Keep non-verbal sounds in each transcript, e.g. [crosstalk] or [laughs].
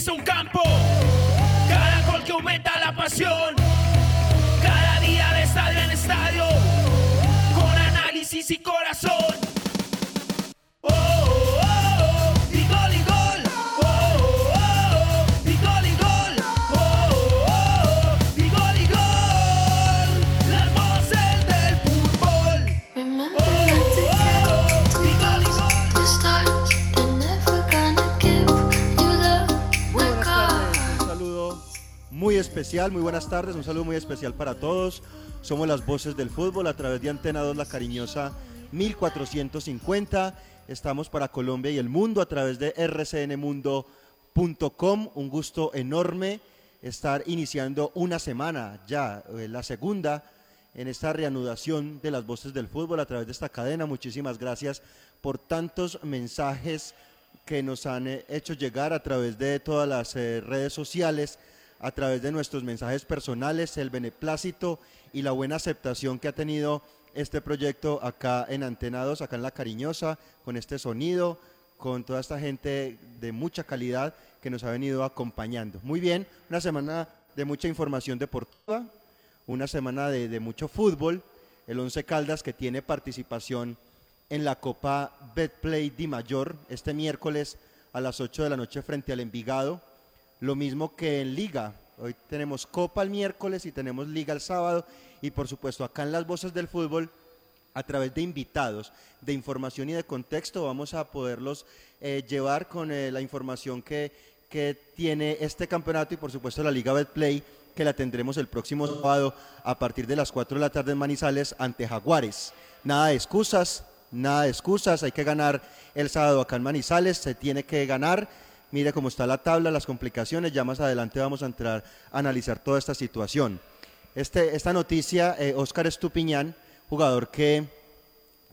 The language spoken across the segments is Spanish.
Jugador que muy buenas tardes, un saludo muy especial para todos. Somos las voces del fútbol a través de Antena 2 La Cariñosa 1450. Estamos para Colombia y el mundo a través de rcnmundo.com. Un gusto enorme estar iniciando una semana ya, eh, la segunda en esta reanudación de las voces del fútbol a través de esta cadena. Muchísimas gracias por tantos mensajes que nos han eh, hecho llegar a través de todas las eh, redes sociales, a través de nuestros mensajes personales, el beneplácito y la buena aceptación que ha tenido este proyecto acá en Antena 2, acá en La Cariñosa, con este sonido, con toda esta gente de mucha calidad que nos ha venido acompañando. Muy bien, una semana de mucha información deportiva, una semana de, de mucho fútbol, el Once Caldas que tiene participación en la Copa Betplay Di Mayor este miércoles a las 8 de la noche frente al Envigado. Lo mismo que en Liga. Hoy tenemos Copa el miércoles y tenemos Liga el sábado. Y por supuesto acá en las voces del fútbol, a través de invitados, de información y de contexto, vamos a poderlos eh, llevar con eh, la información que, que tiene este campeonato y por supuesto la Liga Betplay que la tendremos el próximo sábado a partir de las 4 de la tarde en Manizales ante Jaguares. Nada de excusas, nada de excusas, hay que ganar el sábado acá en Manizales, se tiene que ganar. Mire cómo está la tabla, las complicaciones, ya más adelante vamos a entrar a analizar toda esta situación. Este, esta noticia, eh, Oscar Estupiñán, jugador que,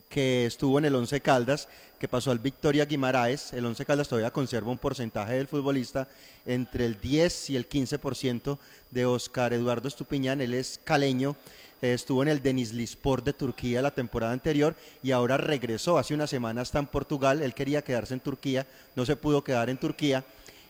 que estuvo en el Once Caldas, que pasó al Victoria Guimaraes. El Once Caldas todavía conserva un porcentaje del futbolista entre el 10 y el 15% de Oscar Eduardo Estupiñán. Él es caleño, eh, estuvo en el Denizlispor de Turquía la temporada anterior y ahora regresó. Hace una semana está en Portugal. Él quería quedarse en Turquía, no se pudo quedar en Turquía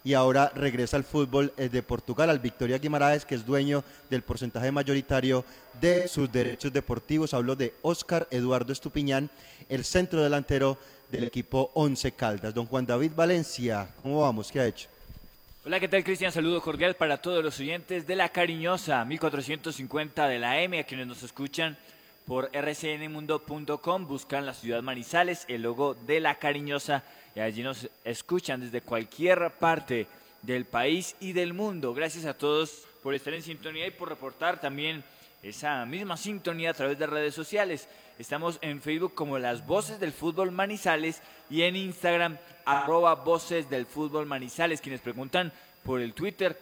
y ahora regresa al fútbol eh, de Portugal, al Victoria Guimaraes, que es dueño del porcentaje mayoritario de sus derechos deportivos. Hablo de Óscar Eduardo Estupiñán, el centro delantero del equipo Once Caldas. Don Juan David Valencia, ¿cómo vamos? ¿Qué ha hecho? Hola, ¿qué tal Cristian? Saludo cordial para todos los oyentes de La Cariñosa 1450 de la M, a quienes nos escuchan por rcnmundo.com, buscan la ciudad Manizales, el logo de La Cariñosa, y allí nos escuchan desde cualquier parte del país y del mundo. Gracias a todos por estar en sintonía y por reportar también esa misma sintonía a través de redes sociales. Estamos en Facebook como Las Voces del Fútbol Manizales y en Instagram arroba Voces del Fútbol Manizales. Quienes preguntan por el Twitter,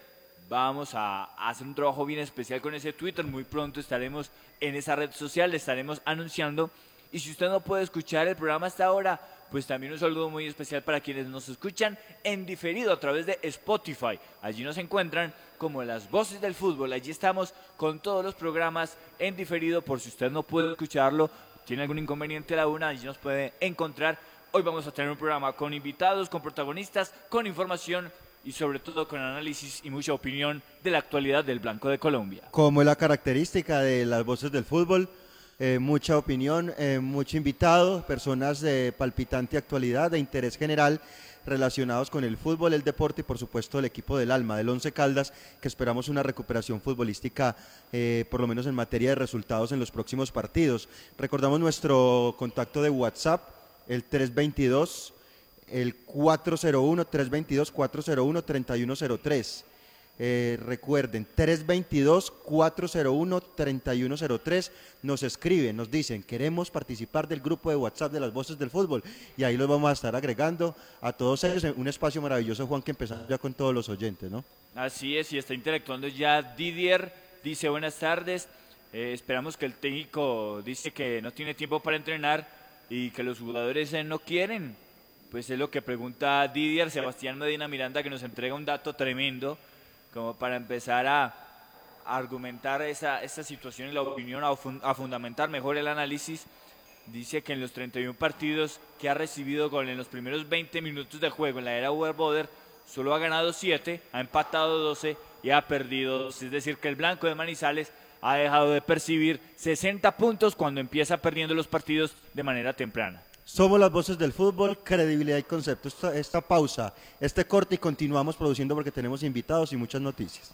vamos a hacer un trabajo bien especial con ese Twitter. Muy pronto estaremos en esa red social, le estaremos anunciando. Y si usted no puede escuchar el programa hasta ahora, pues también un saludo muy especial para quienes nos escuchan en diferido a través de Spotify. Allí nos encuentran como las voces del fútbol. Allí estamos con todos los programas en diferido por si usted no puede escucharlo, tiene algún inconveniente a la una, allí nos puede encontrar. Hoy vamos a tener un programa con invitados, con protagonistas, con información y sobre todo con análisis y mucha opinión de la actualidad del Blanco de Colombia. Como es la característica de las voces del fútbol, eh, mucha opinión, eh, mucho invitado, personas de palpitante actualidad, de interés general relacionados con el fútbol, el deporte y por supuesto el equipo del alma, del Once Caldas, que esperamos una recuperación futbolística, eh, por lo menos en materia de resultados en los próximos partidos. Recordamos nuestro contacto de WhatsApp, el 322, el 401, 322-401-3103. Eh, recuerden, 322-401-3103 nos escriben, nos dicen, queremos participar del grupo de WhatsApp de las voces del fútbol y ahí los vamos a estar agregando a todos ellos un espacio maravilloso, Juan, que empezamos ya con todos los oyentes, ¿no? Así es, y está interactuando ya Didier, dice buenas tardes, eh, esperamos que el técnico dice que no tiene tiempo para entrenar y que los jugadores eh, no quieren. Pues es lo que pregunta Didier, Sebastián Medina Miranda, que nos entrega un dato tremendo como para empezar a argumentar esa, esa situación y la opinión, a, fun- a fundamentar mejor el análisis. Dice que en los 31 partidos que ha recibido gol en los primeros 20 minutos de juego en la era Boder, solo ha ganado 7, ha empatado 12 y ha perdido 2. Es decir, que el blanco de Manizales ha dejado de percibir 60 puntos cuando empieza perdiendo los partidos de manera temprana. Somos las voces del fútbol, credibilidad y concepto. Esta, esta pausa, este corte y continuamos produciendo porque tenemos invitados y muchas noticias.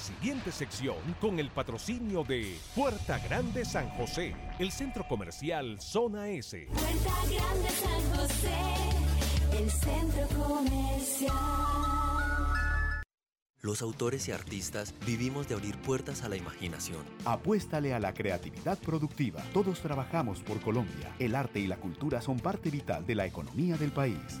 Siguiente sección con el patrocinio de Puerta Grande San José, el centro comercial Zona S. Puerta Grande San José, el centro comercial. Los autores y artistas vivimos de abrir puertas a la imaginación. Apuéstale a la creatividad productiva. Todos trabajamos por Colombia. El arte y la cultura son parte vital de la economía del país.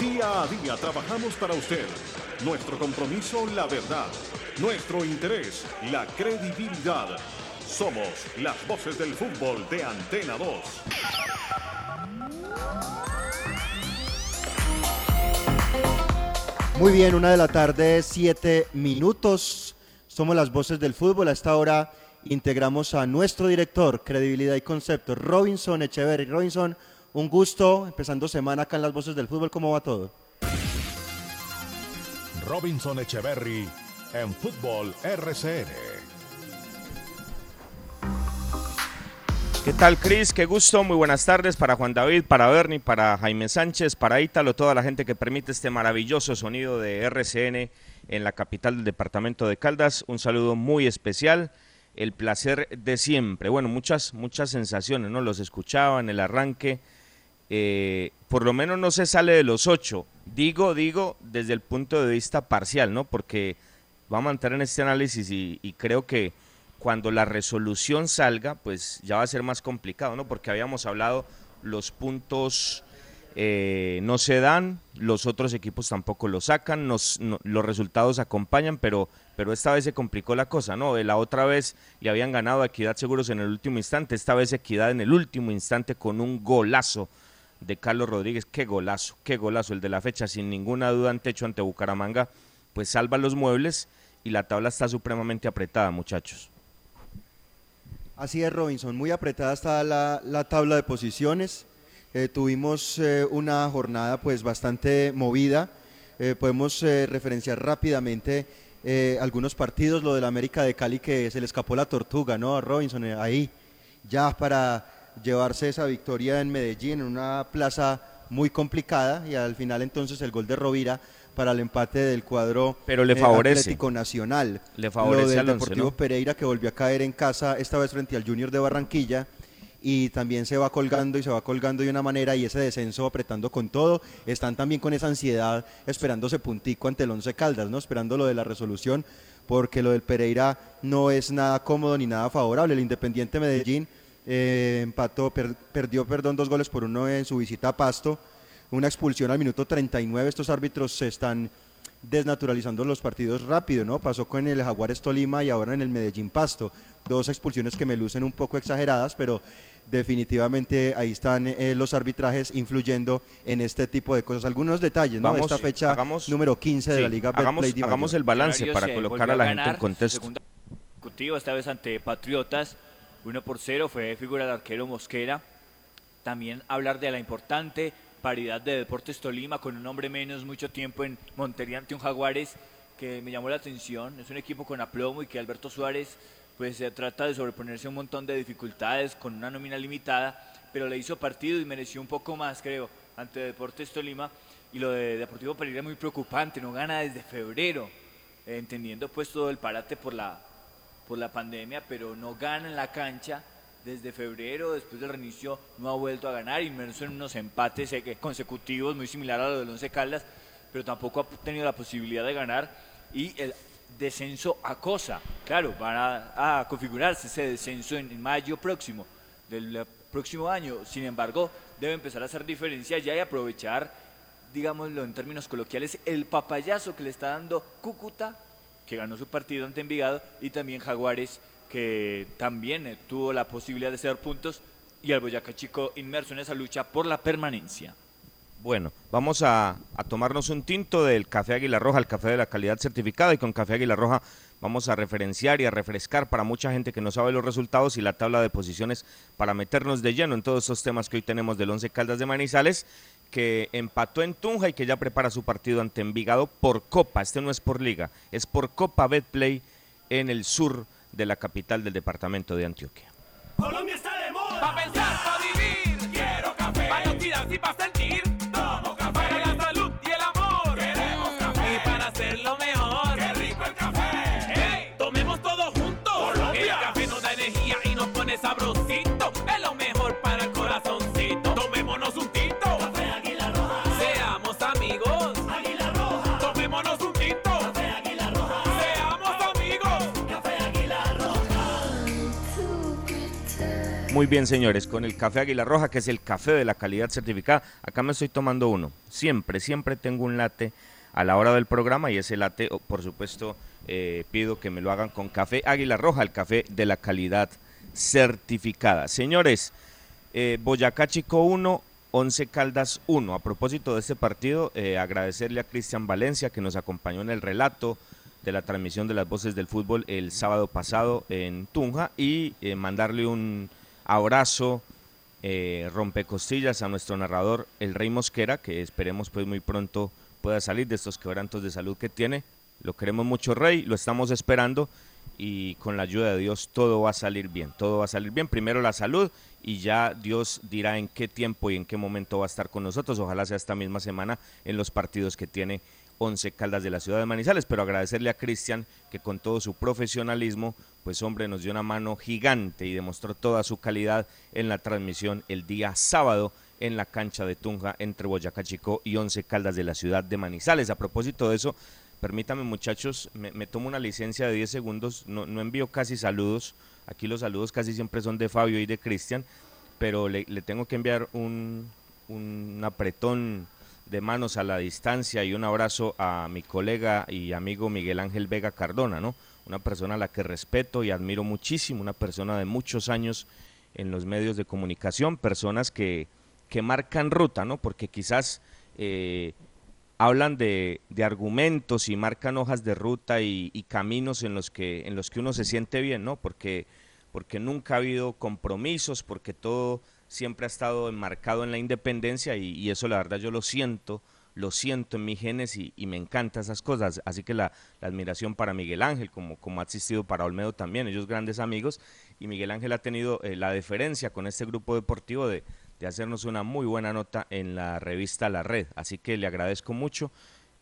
Día a día trabajamos para usted. Nuestro compromiso, la verdad. Nuestro interés, la credibilidad. Somos las voces del fútbol de Antena 2. Muy bien, una de la tarde, siete minutos. Somos las voces del fútbol. A esta hora integramos a nuestro director, credibilidad y concepto, Robinson Echeverry. Robinson, un gusto, empezando semana acá en las voces del fútbol. ¿Cómo va todo? Robinson Echeverry en Fútbol RCN. ¿Qué tal, Cris? Qué gusto, muy buenas tardes para Juan David, para Bernie, para Jaime Sánchez, para Ítalo, toda la gente que permite este maravilloso sonido de RCN en la capital del departamento de Caldas. Un saludo muy especial, el placer de siempre. Bueno, muchas, muchas sensaciones, ¿no? Los escuchaba en el arranque. Eh, por lo menos no se sale de los ocho. Digo, digo, desde el punto de vista parcial, ¿no? Porque vamos a entrar en este análisis y, creo que cuando la resolución salga, pues ya va a ser más complicado, ¿no? Porque habíamos hablado, los puntos eh, no se dan, los otros equipos tampoco lo sacan, nos- no- los resultados acompañan, pero, pero esta vez se complicó la cosa, ¿no? La otra vez le habían ganado a Equidad Seguros en el último instante, esta vez Equidad en el último instante con un golazo de Carlos Rodríguez, qué golazo, qué golazo, el de la fecha, sin ninguna duda en techo ante Bucaramanga, pues salva los muebles y la tabla está supremamente apretada, muchachos. Así es, Robinson. Muy apretada está la, la tabla de posiciones. Eh, tuvimos eh, una jornada pues bastante movida. Eh, podemos referenciar rápidamente algunos partidos. Lo del América de Cali que se le escapó la tortuga, ¿no? A Robinson ahí. Ya para llevarse esa victoria en Medellín, en una plaza muy complicada, y al final entonces el gol de Rovira para el empate del cuadro Pero le eh, favorece. Atlético Nacional. Le favorece Lo del al Once, Deportivo ¿no? Pereira que volvió a caer en casa, esta vez frente al Junior de Barranquilla, y también se va colgando y se va colgando de una manera y ese descenso apretando con todo. Están también con esa ansiedad esperándose puntico ante el Once Caldas, ¿no? Esperando lo de la resolución, porque lo del Pereira no es nada cómodo ni nada favorable. El Independiente Medellín eh, empató, per- perdió, perdón, dos goles por uno en su visita a Pasto. Una expulsión al minuto 39. Estos árbitros se están desnaturalizando los partidos rápido, ¿no? Pasó con el Jaguares Tolima y ahora en el Medellín Pasto. Dos expulsiones que me lucen un poco exageradas, pero definitivamente ahí están eh, los arbitrajes influyendo en este tipo de cosas. Algunos detalles, ¿no? Vamos, Esta fecha hagamos- número 15 de sí, la Liga hagamos- Betplay hagamos el balance para colocar a la gente en contexto. esta vez ante Patriotas, 1 por 0, fue figura del arquero Mosquera. También hablar de la importante paridad de Deportes Tolima con un hombre menos mucho tiempo en Montería ante un Jaguares que me llamó la atención. Es un equipo con aplomo y que Alberto Suárez pues se trata de sobreponerse a un montón de dificultades con una nómina limitada, pero le hizo partido y mereció un poco más, creo, ante Deportes Tolima. Y lo de Deportivo Pereira es muy preocupante, no gana desde febrero, eh, entendiendo pues todo el parate por la, por la pandemia, pero no gana en la cancha desde febrero, después del reinicio no ha vuelto a ganar, inmerso en unos empates eh, consecutivos muy similar a lo del Once Caldas, pero tampoco ha tenido la posibilidad de ganar y el descenso acosa. Claro, van a, a configurarse ese descenso en, en mayo próximo del eh, próximo año. Sin embargo, debe empezar a hacer diferencia ya y aprovechar, digámoslo en términos coloquiales, el papayazo que le está dando Cúcuta, que ganó su partido ante Envigado, y también Jaguares, que también eh, tuvo la posibilidad de hacer puntos, y al Boyacá Chico inmerso en esa lucha por la permanencia. Bueno, vamos a, tomarnos un tinto del café Águila Roja, el café de la calidad certificada, y con café Águila Roja vamos a referenciar y a refrescar para mucha gente que no sabe los resultados y la tabla de posiciones para meternos de lleno en todos estos temas que hoy tenemos del Once Caldas de Manizales, que empató en Tunja y que ya prepara su partido ante Envigado por Copa. Este no es por Liga, es por Copa Betplay en el sur de la capital del departamento de Antioquia. Colombia está de moda. Pa' pensar, pa' vivir. Quiero café. Pa' Muy bien, señores, con el café Águila Roja, que es el café de la calidad certificada. Acá me estoy tomando uno. Siempre, siempre tengo un latte a la hora del programa y ese latte, oh, por supuesto, eh, pido que me lo hagan con café Águila Roja, el café de la calidad certificada. Señores, eh, Boyacá Chico 1, 11 Caldas 1. A propósito de este partido, eh, agradecerle a Cristian Valencia que nos acompañó en el relato de la transmisión de las voces del fútbol el sábado pasado en Tunja y mandarle un abrazo eh, rompecostillas a nuestro narrador el Rey Mosquera que esperemos pues muy pronto pueda salir de estos quebrantos de salud que tiene. Lo queremos mucho Rey lo estamos esperando y con la ayuda de Dios todo va a salir bien todo va a salir bien. Primero la salud y ya Dios dirá en qué tiempo y en qué momento va a estar con nosotros. Ojalá sea esta misma semana en los partidos que tiene Once Caldas de la ciudad de Manizales, pero agradecerle a Cristian que con todo su profesionalismo, pues hombre, nos dio una mano gigante y demostró toda su calidad en la transmisión el día sábado en la cancha de Tunja entre Boyacá Chico y Once Caldas de la ciudad de Manizales. A propósito de eso, permítame muchachos, me, tomo una licencia de 10 segundos, no, no envío casi saludos, aquí los saludos casi siempre son de Fabio y de Cristian, pero le, le tengo que enviar un, un apretón de manos a la distancia y un abrazo a mi colega y amigo Miguel Ángel Vega Cardona, ¿no? Una persona a la que respeto y admiro muchísimo, una persona de muchos años en los medios de comunicación, personas que, que marcan ruta, ¿no? Porque quizás eh, hablan de, de, argumentos y marcan hojas de ruta y, caminos en los que en los que uno se siente bien, ¿no? Porque porque nunca ha habido compromisos, porque todo siempre ha estado enmarcado en la independencia y, y, eso la verdad yo lo siento lo siento en mis genes y, me encantan esas cosas. Así que la, la admiración para Miguel Ángel, como, como ha existido para Olmedo también, ellos grandes amigos, y Miguel Ángel ha tenido eh, la deferencia con este grupo deportivo de, de hacernos una muy buena nota en la revista La Red. Así que le agradezco mucho.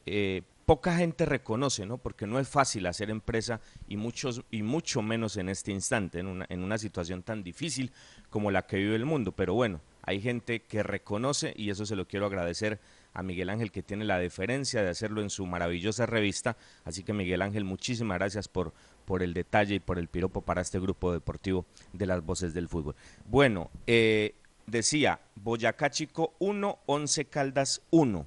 Eh, poca gente reconoce, ¿no? Porque no es fácil hacer empresa y muchos y mucho menos en este instante, en una, en una situación tan difícil como la que vive el mundo. Pero bueno, hay gente que reconoce y eso se lo quiero agradecer a Miguel Ángel que tiene la deferencia de hacerlo en su maravillosa revista. Así que Miguel Ángel, muchísimas gracias por, por el detalle y por el piropo para este grupo deportivo de las voces del fútbol. Bueno, eh, decía Boyacá Chico 1, 11 Caldas 1.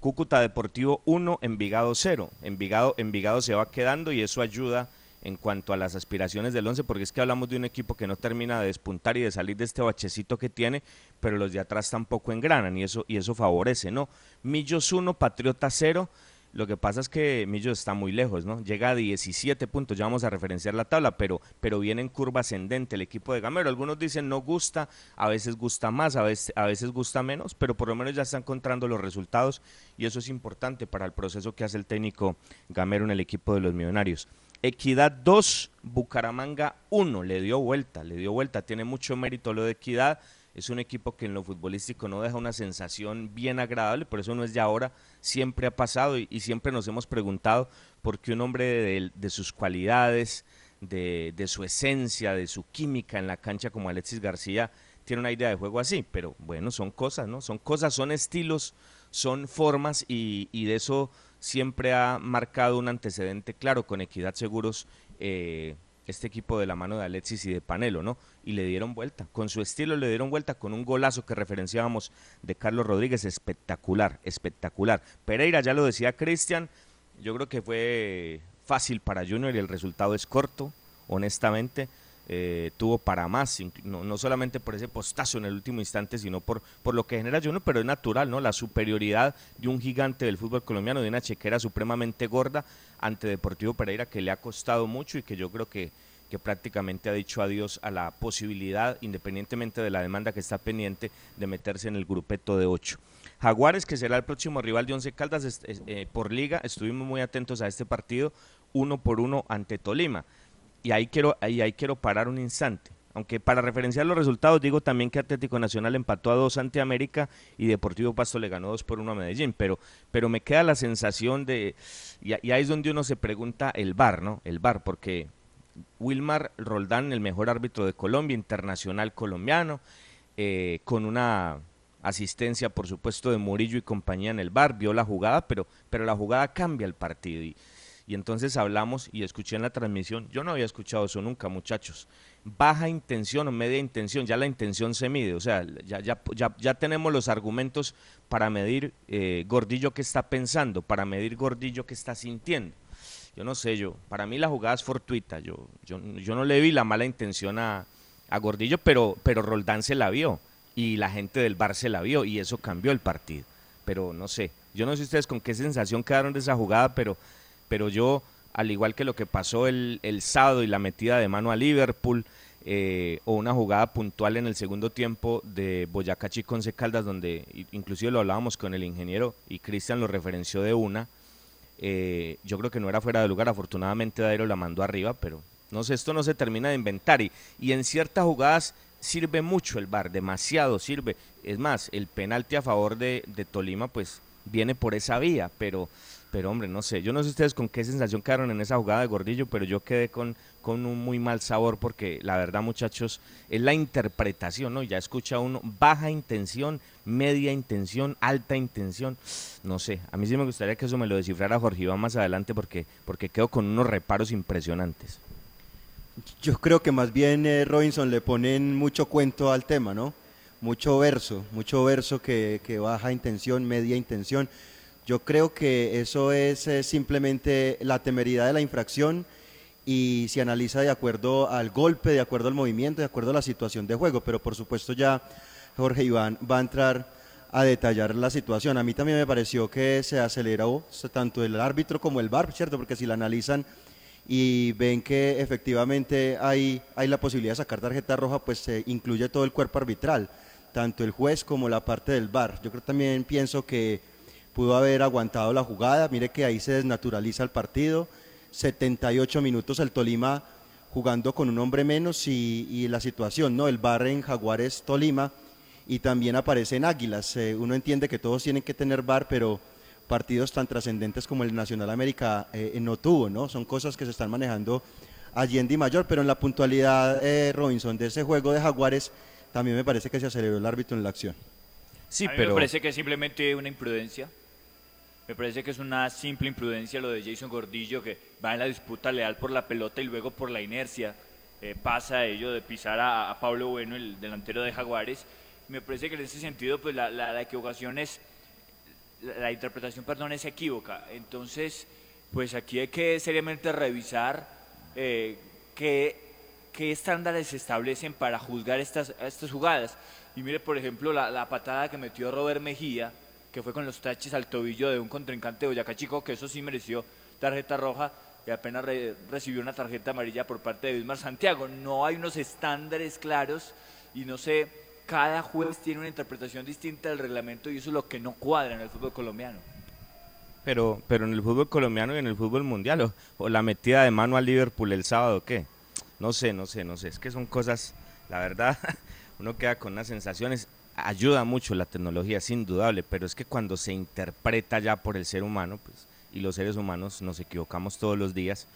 Cúcuta Deportivo 1, Envigado 0. Envigado, Envigado se va quedando y eso ayuda en cuanto a las aspiraciones del 11, porque es que hablamos de un equipo que no termina de despuntar y de salir de este bachecito que tiene, pero los de atrás tampoco engranan y eso, y eso favorece, ¿no? Millos 1, Patriota 0. Lo que pasa es que Millos está muy lejos, ¿no? Llega a 17 puntos, ya vamos a referenciar la tabla, pero, pero viene en curva ascendente el equipo de Gamero. Algunos dicen no gusta, a veces gusta más, a veces, a veces gusta menos, pero por lo menos ya está encontrando los resultados y eso es importante para el proceso que hace el técnico Gamero en el equipo de los Millonarios. Equidad 2, Bucaramanga 1, le dio vuelta, le dio vuelta, tiene mucho mérito lo de Equidad, es un equipo que en lo futbolístico no deja una sensación bien agradable, por eso no es de ahora, siempre ha pasado y, siempre nos hemos preguntado por qué un hombre de, sus cualidades, de, su esencia, de su química en la cancha como Alexis García tiene una idea de juego así, pero bueno, son cosas, ¿no? Son cosas, son estilos, son formas y de eso siempre ha marcado un antecedente claro con Equidad Seguros. Eh, este equipo de la mano de Alexis y de Panelo, ¿no? Y le dieron vuelta, con su estilo le dieron vuelta, con un golazo que referenciábamos de Carlos Rodríguez, espectacular, espectacular. Pereira, ya lo decía Cristian, yo creo que fue fácil para Junior y el resultado es corto, honestamente. Eh, tuvo para más, no, no, solamente por ese postazo en el último instante, sino por, por lo que genera Junior, pero es natural, ¿no? La superioridad de un gigante del fútbol colombiano, de una chequera supremamente gorda ante Deportivo Pereira, que le ha costado mucho y que yo creo que, que prácticamente ha dicho adiós a la posibilidad, independientemente de la demanda que está pendiente, de meterse en el grupeto de ocho. Jaguares, que será el próximo rival de Once Caldas eh, por liga, estuvimos muy atentos a este partido, uno por uno ante Tolima y ahí quiero, ahí, ahí quiero parar un instante. Aunque para referenciar los resultados, digo también que Atlético Nacional empató a dos ante América y Deportivo Pasto le ganó dos por uno a Medellín. Pero, pero me queda la sensación de. Y, ahí es donde uno se pregunta el VAR, ¿no? El VAR, porque Wilmar Roldán, el mejor árbitro de Colombia, internacional colombiano, eh, con una asistencia, por supuesto, de Murillo y compañía en el VAR, vio la jugada, pero, pero la jugada cambia el partido. Y, y entonces hablamos y escuché en la transmisión, yo no había escuchado eso nunca, muchachos. Baja intención o media intención, ya la intención se mide, o sea, ya, ya, ya, ya tenemos los argumentos para medir eh, Gordillo que está pensando, para medir Gordillo que está sintiendo. Yo no sé, yo, para mí la jugada es fortuita, yo, yo, yo no le vi la mala intención a, a Gordillo, pero, pero Roldán se la vio y la gente del bar se la vio y eso cambió el partido. Pero no sé, yo no sé ustedes con qué sensación quedaron de esa jugada, pero pero yo, al igual que lo que pasó el, el sábado y la metida de mano a Liverpool, eh, o una jugada puntual en el segundo tiempo de Boyacá Chico Once Caldas, donde inclusive lo hablábamos con el ingeniero y Cristian lo referenció de una, eh, yo creo que no era fuera de lugar, afortunadamente Dairo la mandó arriba, pero no sé, esto no se termina de inventar y, y en ciertas jugadas sirve mucho el VAR, demasiado sirve. Es más, el penalti a favor de, de Tolima pues viene por esa vía, pero pero hombre, no sé, yo no sé ustedes con qué sensación quedaron en esa jugada de Gordillo, pero yo quedé con, con un muy mal sabor porque la verdad muchachos es la interpretación, ¿no? Ya escucha uno baja intención, media intención, alta intención, no sé, a mí sí me gustaría que eso me lo descifrara Jorge Iván más adelante porque, porque quedo con unos reparos impresionantes. Yo creo que más bien eh, Robinson le ponen mucho cuento al tema, ¿no? Mucho verso, mucho verso que, que baja intención, media intención. Yo creo que eso es eh, simplemente la temeridad de la infracción y se analiza de acuerdo al golpe, de acuerdo al movimiento, de acuerdo a la situación de juego, pero por supuesto ya Jorge Iván va a entrar a detallar la situación. A mí también me pareció que se aceleró tanto el árbitro como el VAR, ¿cierto? Porque si la analizan y ven que efectivamente hay, hay la posibilidad de sacar tarjeta roja, pues se incluye todo el cuerpo arbitral, tanto el juez como la parte del VAR. Yo creo también pienso que pudo haber aguantado la jugada. Mire que ahí se desnaturaliza el partido. 78 minutos el Tolima jugando con un hombre menos y, y la situación, ¿no? El bar en Jaguares Tolima y también aparece en Águilas. Eh, uno entiende que todos tienen que tener bar, pero partidos tan trascendentes como el Nacional América eh, no tuvo, ¿no? Son cosas que se están manejando allí en Di Mayor, pero en la puntualidad, eh, Robinson, de ese juego de Jaguares, también me parece que se aceleró el árbitro en la acción. Sí, a mí me parece que es simplemente una imprudencia. Me parece que es una simple imprudencia lo de Jason Gordillo, que va en la disputa leal por la pelota y luego por la inercia eh, pasa ello de pisar a, Pablo Bueno, el delantero de Jaguares. Me parece que en ese sentido, pues la, equivocación es, la, interpretación, perdón, es equívoca. Entonces, pues aquí hay que seriamente revisar eh, qué, qué estándares se establecen para juzgar estas, estas jugadas. Y mire, por ejemplo, la patada que metió Robert Mejía, que fue con los taches al tobillo de un contrincante de Boyacá Chico, que eso sí mereció tarjeta roja y apenas re, recibió una tarjeta amarilla por parte de Bismar Santiago. No hay unos estándares claros y no sé, cada juez tiene una interpretación distinta del reglamento y eso es lo que no cuadra en el fútbol colombiano. Pero, pero en el fútbol colombiano y en el fútbol mundial, o, o la metida de mano al Liverpool el sábado, ¿qué? No sé, no sé, no sé. Es que son cosas, la verdad, [laughs] uno queda con unas sensaciones ayuda mucho la tecnología, es indudable, pero es que cuando se interpreta ya por el ser humano, pues, y los seres humanos nos equivocamos todos los días,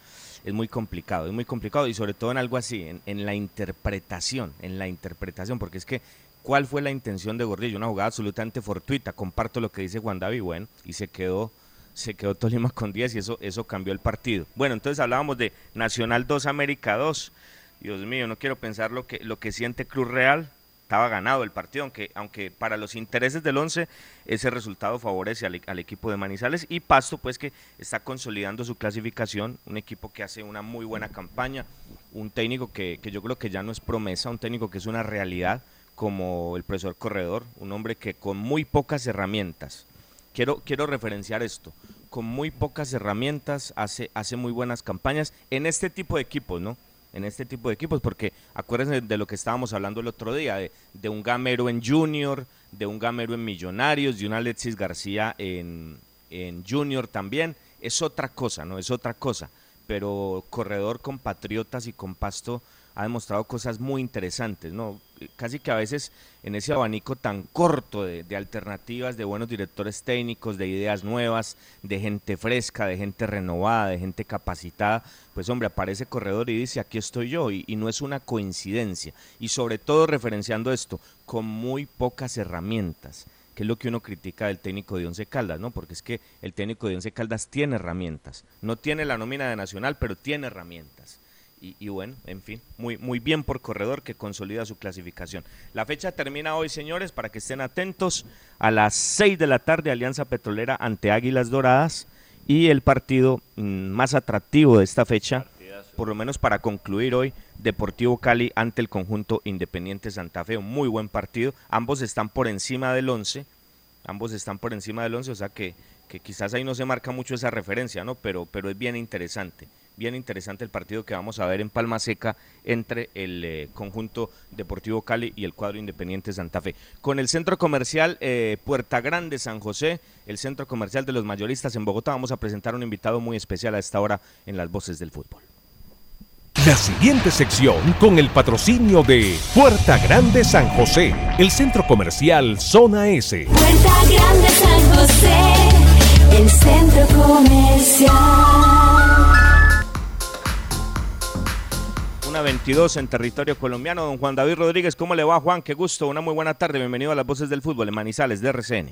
es muy complicado, es muy complicado, y sobre todo en algo así, en, la interpretación, en la interpretación, porque es que, ¿cuál fue la intención de Gordillo? Una jugada absolutamente fortuita, comparto lo que dice Juan David, bueno, y se quedó se quedó Tolima con 10 y eso, eso cambió el partido. Bueno, entonces hablábamos de Nacional 2, América 2. Dios mío, no quiero pensar lo que, lo que siente Cruz Real, estaba ganado el partido, aunque, aunque para los intereses del 11 ese resultado favorece al, equipo de Manizales y Pasto pues que está consolidando su clasificación, un equipo que hace una muy buena campaña, un técnico que, que yo creo que ya no es promesa, un técnico que es una realidad como el profesor Corredor, un hombre que con muy pocas herramientas, quiero, quiero referenciar esto, con muy pocas herramientas hace, hace muy buenas campañas en este tipo de equipos, ¿no? En este tipo de equipos, porque acuérdense de lo que estábamos hablando el otro día, de, un Gamero en Junior, de un Gamero en Millonarios, de un Alexis García en, en Junior también, es otra cosa, ¿no? Es otra cosa, pero corredor con Patriotas y con Pasto ha demostrado cosas muy interesantes, ¿no? Casi que a veces en ese abanico tan corto de, alternativas, de buenos directores técnicos, de ideas nuevas, de gente fresca, de gente renovada, de gente capacitada, pues hombre, aparece corredor y dice, aquí estoy yo, y, y no es una coincidencia. Y sobre todo referenciando esto, con muy pocas herramientas que es lo que uno critica del técnico de Once Caldas, ¿no? Porque es que el técnico de Once Caldas tiene herramientas, no tiene la nómina de Nacional, pero tiene herramientas. Y, y, bueno, en fin, muy, muy bien por Corredor que consolida su clasificación. La fecha termina hoy, señores, para que estén atentos. A las 6 de la tarde, Alianza Petrolera ante Águilas Doradas. Y el partido mmm, más atractivo de esta fecha, por lo menos para concluir hoy, Deportivo Cali ante el conjunto Independiente Santa Fe. Un muy buen partido. Ambos están por encima del 11. Ambos están por encima del 11, o sea que, que quizás ahí no se marca mucho esa referencia, ¿no? Pero, pero es bien interesante bien interesante el partido que vamos a ver en Palma Seca entre el eh, conjunto Deportivo Cali y el cuadro Independiente Santa Fe. Con el centro comercial eh, Puerta Grande San José, el centro comercial de los mayoristas en Bogotá, vamos a presentar un invitado muy especial a esta hora en las voces del fútbol. La siguiente sección con el patrocinio de Puerta Grande San José, el centro comercial Zona S. Puerta Grande San José, el centro comercial. 22 en territorio colombiano. Don Juan David Rodríguez, ¿cómo le va, Juan? Qué gusto, una muy buena tarde. Bienvenido a las voces del fútbol en Manizales, de RCN.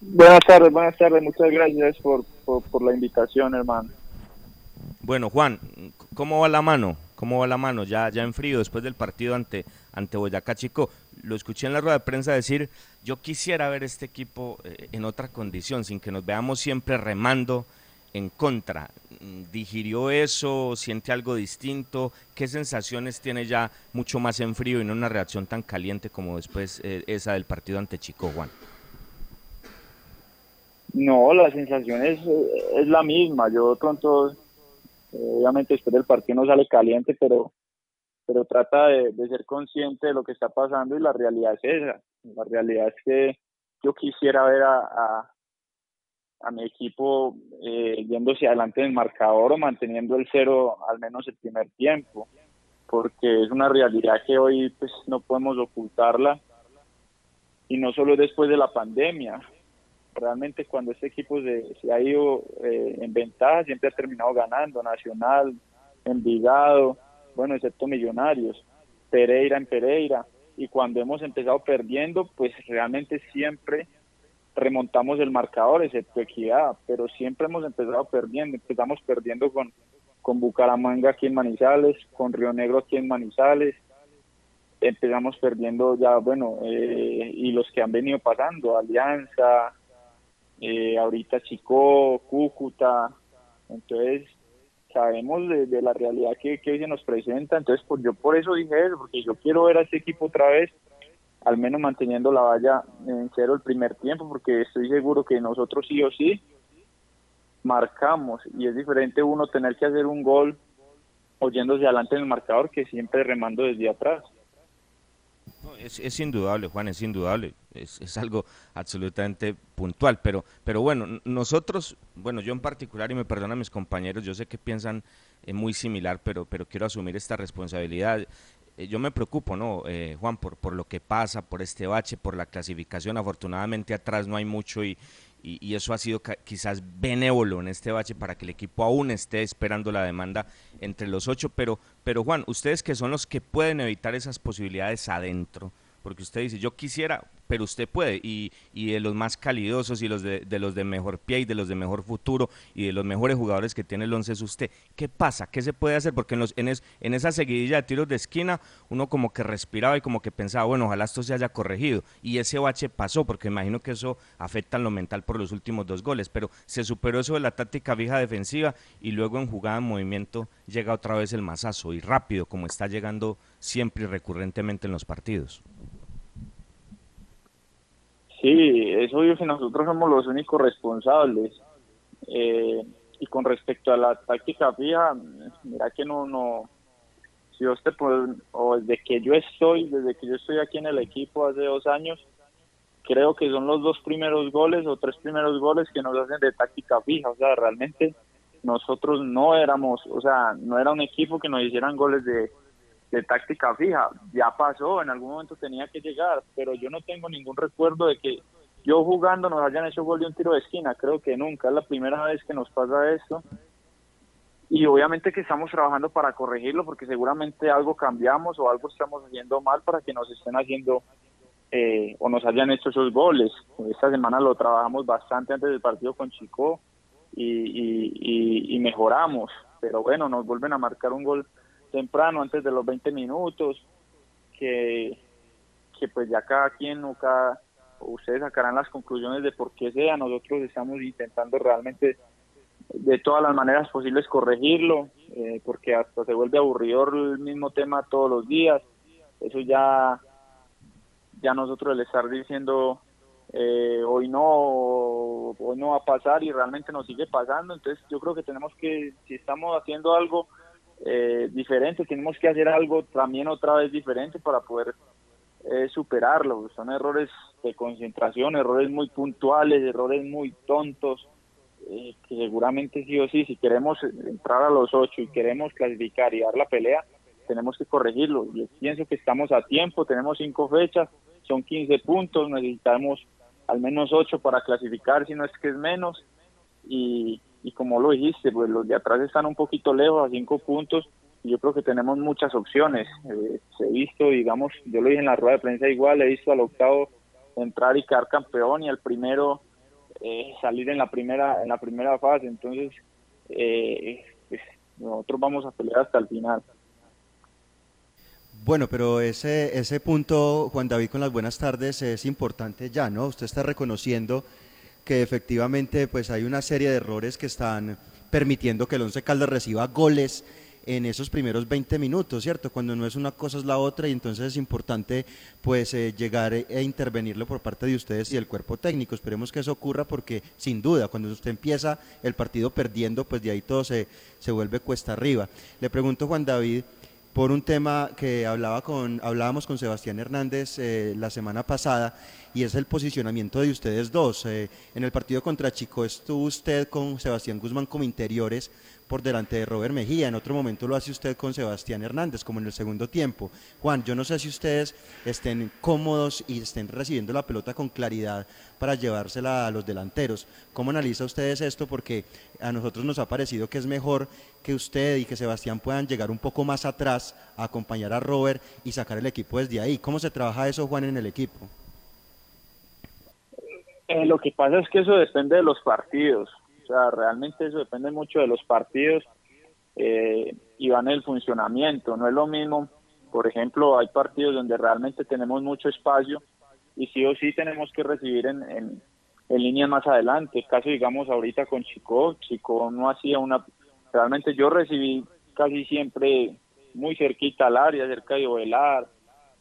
Buenas tardes, buenas tardes. Muchas gracias por, por, por la invitación, hermano. Bueno, Juan, ¿cómo va la mano? ¿Cómo va la mano? Ya, ya en frío, después del partido ante, ante Boyacá Chico. Lo escuché en la rueda de prensa decir, yo quisiera ver este equipo eh, en otra condición, sin que nos veamos siempre remando en contra. ¿Digirió eso? ¿Siente algo distinto? ¿Qué sensaciones tiene ya mucho más en frío y no una reacción tan caliente como después eh, esa del partido ante Chico, Juan? No, la sensación es, es la misma. Yo pronto obviamente después del partido no sale caliente, pero, pero trata de, ser consciente de lo que está pasando y la realidad es esa. La realidad es que yo quisiera ver a, a mi equipo eh, yéndose adelante en el marcador o manteniendo el cero al menos el primer tiempo, porque es una realidad que hoy pues no podemos ocultarla y no solo después de la pandemia. Realmente cuando este equipo se, se ha ido eh, en ventaja siempre ha terminado ganando, Nacional, Envigado, bueno, excepto Millonarios, Pereira en Pereira, y cuando hemos empezado perdiendo, pues realmente siempre remontamos el marcador, excepto Equidad, pero siempre hemos empezado perdiendo, empezamos perdiendo con, con Bucaramanga aquí en Manizales, con Río Negro aquí en Manizales, empezamos perdiendo ya, bueno, eh, y los que han venido pasando, Alianza, eh, ahorita Chico, Cúcuta, entonces sabemos de, la realidad que, que, hoy se nos presenta, entonces pues yo por eso dije eso, porque yo quiero ver a este equipo otra vez, al menos manteniendo la valla en cero el primer tiempo, porque estoy seguro que nosotros sí o sí marcamos, y es diferente uno tener que hacer un gol oyéndose adelante en el marcador que siempre remando desde atrás. Es, es, indudable, Juan, es indudable. Es, es, algo absolutamente puntual. Pero, pero bueno, nosotros, bueno, yo en particular, y me perdonan mis compañeros, yo sé que piensan eh, muy similar, pero, pero quiero asumir esta responsabilidad. Eh, yo me preocupo, ¿no, eh, Juan, por, por lo que pasa, por este bache, por la clasificación. Afortunadamente atrás no hay mucho y, y, eso ha sido quizás benévolo en este bache para que el equipo aún esté esperando la demanda entre los ocho. Pero, pero Juan, ustedes que son los que pueden evitar esas posibilidades adentro, porque usted dice, yo quisiera, pero usted puede, y, y de los más calidosos y los de, los de mejor pie y de los de mejor futuro y de los mejores jugadores que tiene el once es usted. ¿Qué pasa? ¿Qué se puede hacer? Porque en, los, en, en esa seguidilla de tiros de esquina uno como que respiraba y como que pensaba, bueno, ojalá esto se haya corregido. Y ese bache pasó, porque imagino que eso afecta en lo mental por los últimos dos goles, pero se superó eso de la táctica vieja defensiva y luego en jugada en movimiento llega otra vez el mazazo y rápido, como está llegando siempre y recurrentemente en los partidos. Sí, es obvio que nosotros somos los únicos responsables. Eh, y con respecto a la táctica fija, mira que no, no, si usted o desde que yo estoy, desde que yo estoy aquí en el equipo hace dos años, creo que son los dos primeros goles o tres primeros goles que nos hacen de táctica fija. O sea, realmente nosotros no éramos, o sea, no era un equipo que nos hicieran goles de, de táctica fija. Ya pasó, en algún momento tenía que llegar, pero yo no tengo ningún recuerdo de que yo jugando nos hayan hecho gol de un tiro de esquina. Creo que nunca, es la primera vez que nos pasa esto. Y obviamente que estamos trabajando para corregirlo porque seguramente algo cambiamos o algo estamos haciendo mal para que nos estén haciendo eh, o nos hayan hecho esos goles. Esta semana lo trabajamos bastante antes del partido con Chico y, y mejoramos. Pero bueno, nos vuelven a marcar un gol temprano, antes de los 20 minutos, que, que pues ya cada quien o cada ustedes sacarán las conclusiones de por qué sea. Nosotros estamos intentando realmente de todas las maneras posibles corregirlo, eh, porque hasta se vuelve aburridor el mismo tema todos los días. Eso ya, ya nosotros el estar diciendo eh, hoy no, hoy no va a pasar y realmente nos sigue pasando. Entonces yo creo que tenemos que, si estamos haciendo algo eh, diferente, tenemos que hacer algo también otra vez diferente para poder eh, superarlo. Son errores de concentración, errores muy puntuales, errores muy tontos, eh, que seguramente sí o sí, si queremos entrar a los ocho y queremos clasificar y dar la pelea, tenemos que corregirlo. Pienso que estamos a tiempo, tenemos cinco fechas, son 15 puntos, necesitamos al menos ocho para clasificar, si no es que es menos, y, y como lo dijiste, pues los de atrás están un poquito lejos, a cinco puntos, y yo creo que tenemos muchas opciones. Eh, he visto, digamos, yo lo dije en la rueda de prensa igual, he visto al octavo entrar y quedar campeón y al primero eh, salir en la primera en la primera fase. Entonces, eh, pues, nosotros vamos a pelear hasta el final. Bueno, pero ese, ese punto, Juan David, con las buenas tardes, es importante ya, ¿no? Usted está reconociendo que efectivamente pues hay una serie de errores que están permitiendo que el Once Caldas reciba goles en esos primeros 20 minutos, ¿cierto? Cuando no es una cosa es la otra y entonces es importante pues eh, llegar e intervenirlo por parte de ustedes y el cuerpo técnico. Esperemos que eso ocurra porque sin duda cuando usted empieza el partido perdiendo pues de ahí todo se, se vuelve cuesta arriba. Le pregunto Juan David, por un tema que hablaba con, hablábamos con Sebastián Hernández eh, la semana pasada y es el posicionamiento de ustedes dos. Eh, en el partido contra Chico estuvo usted con Sebastián Guzmán como interiores por delante de Robert Mejía. En otro momento lo hace usted con Sebastián Hernández, como en el segundo tiempo. Juan, yo no sé si ustedes estén cómodos y estén recibiendo la pelota con claridad para llevársela a los delanteros. ¿Cómo analiza ustedes esto? Porque a nosotros nos ha parecido que es mejor que usted y que Sebastián puedan llegar un poco más atrás a acompañar a Robert y sacar el equipo desde ahí. ¿Cómo se trabaja eso, Juan, en el equipo? Eh, lo que pasa es que eso depende de los partidos. Sea, realmente eso depende mucho de los partidos eh, y van el funcionamiento. No es lo mismo, por ejemplo, hay partidos donde realmente tenemos mucho espacio y sí o sí tenemos que recibir en, en, líneas más adelante. Casi digamos ahorita con Chico, Chico no hacía una... Realmente yo recibí casi siempre muy cerquita al área, cerca de Ovelar.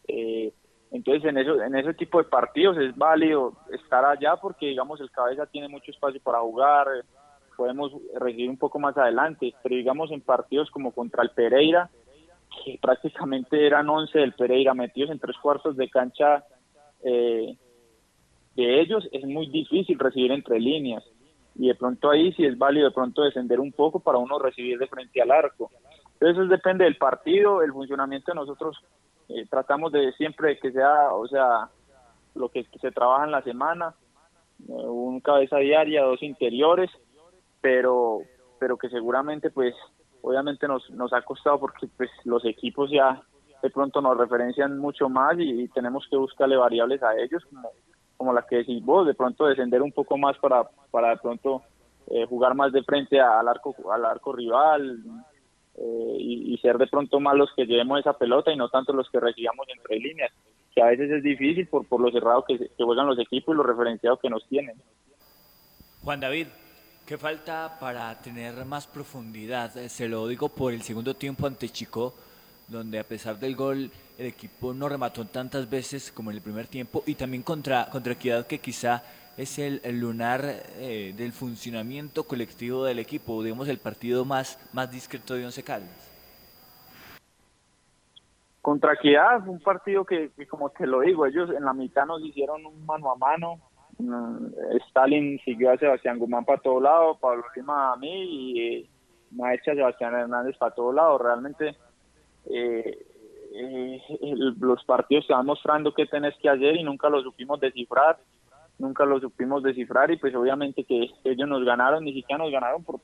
Eh, entonces en eso en ese tipo de partidos es válido estar allá porque digamos el cabeza tiene mucho espacio para jugar, podemos recibir un poco más adelante, pero digamos en partidos como contra el Pereira, que prácticamente eran 11 del Pereira metidos en tres cuartos de cancha eh, de ellos, es muy difícil recibir entre líneas y de pronto ahí sí es válido de pronto descender un poco para uno recibir de frente al arco. Entonces eso depende del partido, el funcionamiento de nosotros eh, tratamos de siempre que sea, o sea, lo que se trabaja en la semana, eh, un cabeza diaria, dos interiores, pero pero que seguramente pues obviamente nos, nos ha costado porque pues los equipos ya de pronto nos referencian mucho más y, tenemos que buscarle variables a ellos como, como la que decís vos, de pronto descender un poco más para, para de pronto eh, jugar más de frente al arco al arco rival, eh, y, ser de pronto más los que llevemos esa pelota y no tanto los que recibamos entre líneas, que a veces es difícil por, por lo cerrado que, que juegan los equipos y lo referenciados que nos tienen. Juan David, ¿qué falta para tener más profundidad? Eh, se lo digo por el segundo tiempo ante Chico, donde a pesar del gol el equipo no remató tantas veces como en el primer tiempo y también contra, contra Equidad que quizá es el, lunar eh, del funcionamiento colectivo del equipo, digamos el partido más, más discreto de Once Caldas. Contra Equidad, un partido que, como te lo digo, ellos en la mitad nos hicieron un mano a mano. Mm, Stalin siguió a Sebastián Guzmán para todo lado, Pablo Lima a mí y eh, Maecha Sebastián Hernández para todo lado. Realmente eh, eh, los partidos te van mostrando qué tenés que hacer y nunca lo supimos descifrar nunca lo supimos descifrar y pues obviamente que ellos nos ganaron, ni siquiera nos ganaron por,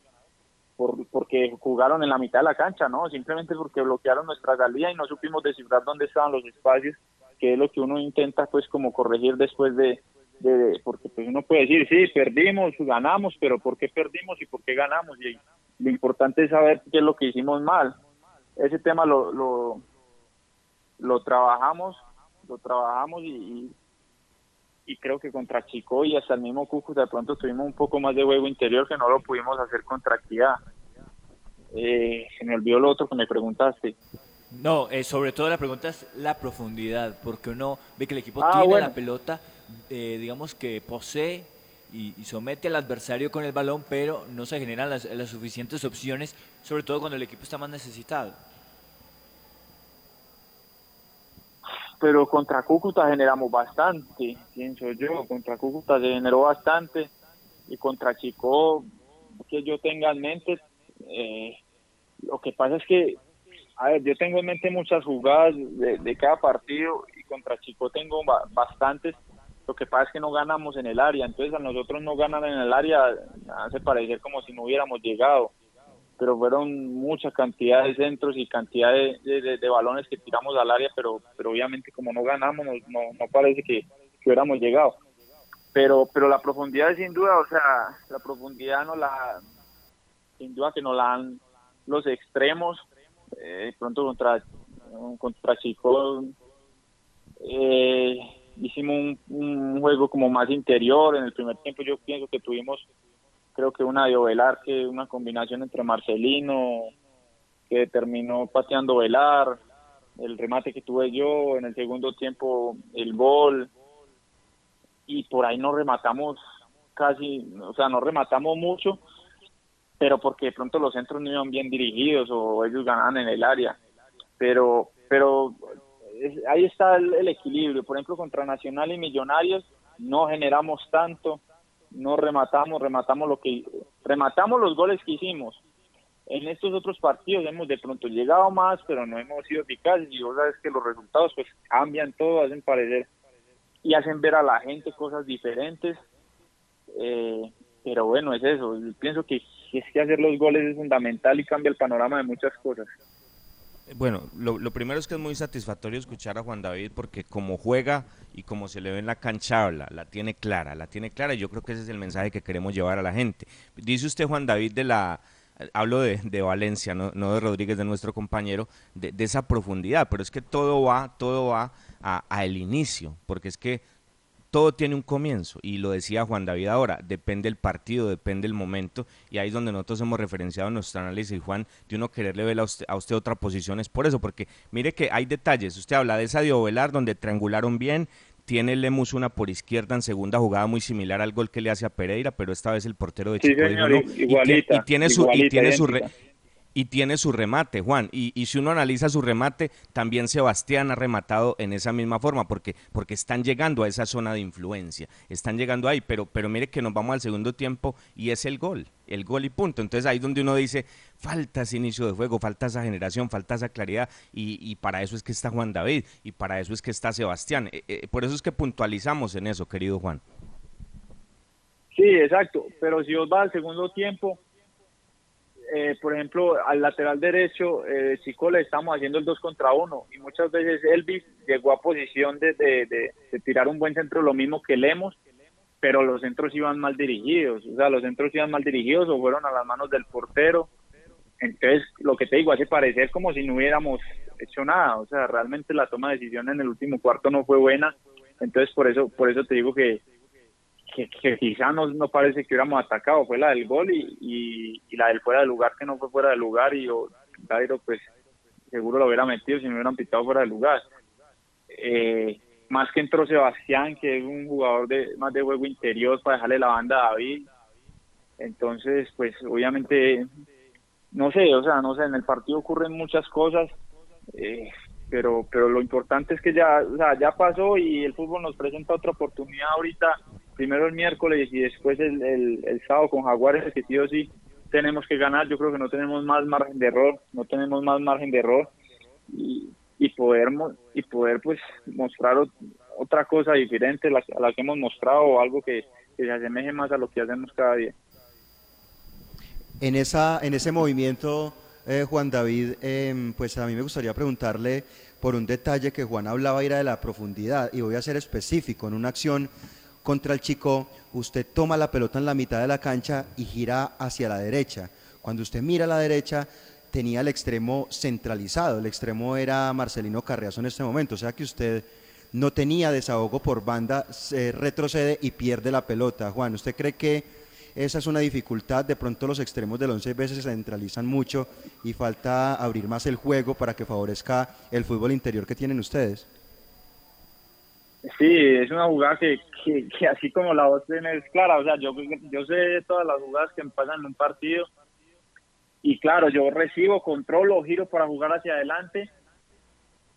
por porque jugaron en la mitad de la cancha, ¿no? Simplemente porque bloquearon nuestra salida y no supimos descifrar dónde estaban los espacios, que es lo que uno intenta pues como corregir después de, de, porque pues uno puede decir, sí, perdimos, ganamos, pero ¿por qué perdimos y por qué ganamos? Y lo importante es saber qué es lo que hicimos mal. Ese tema lo, lo, lo trabajamos, lo trabajamos y y creo que contra Chico y hasta el mismo Cúcuta de pronto tuvimos un poco más de juego interior que no lo pudimos hacer contra Equidad. Eh, se me olvidó lo otro que me preguntaste. No, eh, sobre todo la pregunta es la profundidad, porque uno ve que el equipo ah, tiene la pelota, eh, digamos que posee y, somete al adversario con el balón, pero no se generan las, las suficientes opciones, sobre todo cuando el equipo está más necesitado. Pero contra Cúcuta generamos bastante, pienso yo, contra Cúcuta se generó bastante y contra Chico, que yo tenga en mente, eh, lo que pasa es que, a ver, yo tengo en mente muchas jugadas de, cada partido y contra Chico tengo bastantes, lo que pasa es que no ganamos en el área, entonces a nosotros no ganan en el área, hace parecer como si no hubiéramos llegado pero fueron mucha cantidad de centros y cantidad de, balones que tiramos al área, pero, pero obviamente como no ganamos, no, no, parece que, que, hubiéramos llegado. Pero, pero la profundidad sin duda, o sea, la profundidad no la, sin duda que nos la dan los extremos, eh, pronto contra, contra Chico eh, hicimos un, un juego como más interior, en el primer tiempo yo pienso que tuvimos creo que una de Ovelar, que una combinación entre Marcelino, que terminó pateando Velar, el remate que tuve yo, en el segundo tiempo el gol, y por ahí no rematamos casi, o sea, no rematamos mucho, pero porque de pronto los centros no iban bien dirigidos o ellos ganaban en el área. pero, pero ahí está el, el equilibrio. Por ejemplo, contra Nacional y Millonarios no generamos tanto, no rematamos, rematamos lo que rematamos los goles que hicimos. En estos otros partidos hemos de pronto llegado más, pero no hemos sido eficaces y vos sabes que los resultados pues cambian todo, hacen parecer y hacen ver a la gente cosas diferentes. Eh, pero bueno, es eso. Pienso que es que hacer los goles es fundamental y cambia el panorama de muchas cosas. Bueno, lo, primero es que es muy satisfactorio escuchar a Juan David porque como juega y como se le ve en la cancha habla, la tiene clara, la tiene clara y yo creo que ese es el mensaje que queremos llevar a la gente. Dice usted Juan David de la, hablo de, de Valencia, no, no de Rodríguez, de nuestro compañero, de, de esa profundidad, pero es que todo va, todo va a, a el inicio, porque es que todo tiene un comienzo y lo decía Juan David ahora, depende el partido, depende el momento y ahí es donde nosotros hemos referenciado en nuestro análisis, Juan, de uno quererle ver a usted, a usted otra posición, es por eso, porque mire que hay detalles, usted habla de esa de Ovelar donde triangularon bien, tiene Lemus una por izquierda en segunda jugada muy similar al gol que le hace a Pereira, pero esta vez el portero de Sí, Chico señor, dijo no, y tie- igualita, y tiene su, y igualita, tiene su re-. Y tiene su remate, Juan. Y, si uno analiza su remate, también Sebastián ha rematado en esa misma forma, porque, porque están llegando a esa zona de influencia, están llegando ahí, pero, pero mire que nos vamos al segundo tiempo y es el gol, el gol y punto. Entonces ahí donde uno dice, falta ese inicio de juego, falta esa generación, falta esa claridad, y, y para eso es que está Juan David, y para eso es que está Sebastián. Eh, eh, por eso es que puntualizamos en eso, querido Juan. Sí, exacto. Pero si os va al segundo tiempo, eh, por ejemplo, al lateral derecho, eh, Chico le estamos haciendo el 2 contra 1 y muchas veces Elvis llegó a posición de, de- tirar un buen centro, lo mismo que Lemos, pero los centros iban mal dirigidos. O sea, los centros iban mal dirigidos o fueron a las manos del portero. Entonces, lo que te digo, hace parecer como si no hubiéramos hecho nada. O sea, realmente la toma de decisión en el último cuarto no fue buena. Entonces, por eso, por eso te digo que, que, que quizá no, no parece que hubiéramos atacado, fue la del gol y, y, la del fuera de lugar que no fue fuera de lugar y Dairo pues seguro lo hubiera metido si no hubieran pitado fuera de lugar. Eh, más que entró Sebastián, que es un jugador de más de juego interior para dejarle la banda a David. Entonces, pues obviamente, no sé, o sea, no sé, en el partido ocurren muchas cosas, eh, pero pero lo importante es que ya, o sea, ya pasó y el fútbol nos presenta otra oportunidad ahorita, primero el miércoles y después el, el, el sábado con Jaguares, que sí o sí tenemos que ganar, yo creo que no tenemos más margen de error, no tenemos más margen de error y, y poder y poder pues mostrar ot- otra cosa diferente la- a la que hemos mostrado o algo que, que se asemeje más a lo que hacemos cada día. En, esa, en ese movimiento, eh, Juan David, em, pues a mí me gustaría preguntarle por un detalle que Juan hablaba, era de la profundidad, y voy a ser específico. En una acción contra el Chico, usted toma la pelota en la mitad de la cancha y gira hacia la derecha. Cuando usted mira a la derecha, tenía el extremo centralizado, el extremo era Marcelino Carriazo en este momento, o sea que usted no tenía desahogo por banda, se retrocede y pierde la pelota. Juan, ¿usted cree que esa es una dificultad? De pronto los extremos del 11 veces se centralizan mucho y falta abrir más el juego para que favorezca el fútbol interior que tienen ustedes. Sí, es una jugada que, que, que así como la voz es clara, o sea, yo, yo sé todas las jugadas que me pasan en un partido. Y claro, yo recibo, controlo, giro para jugar hacia adelante.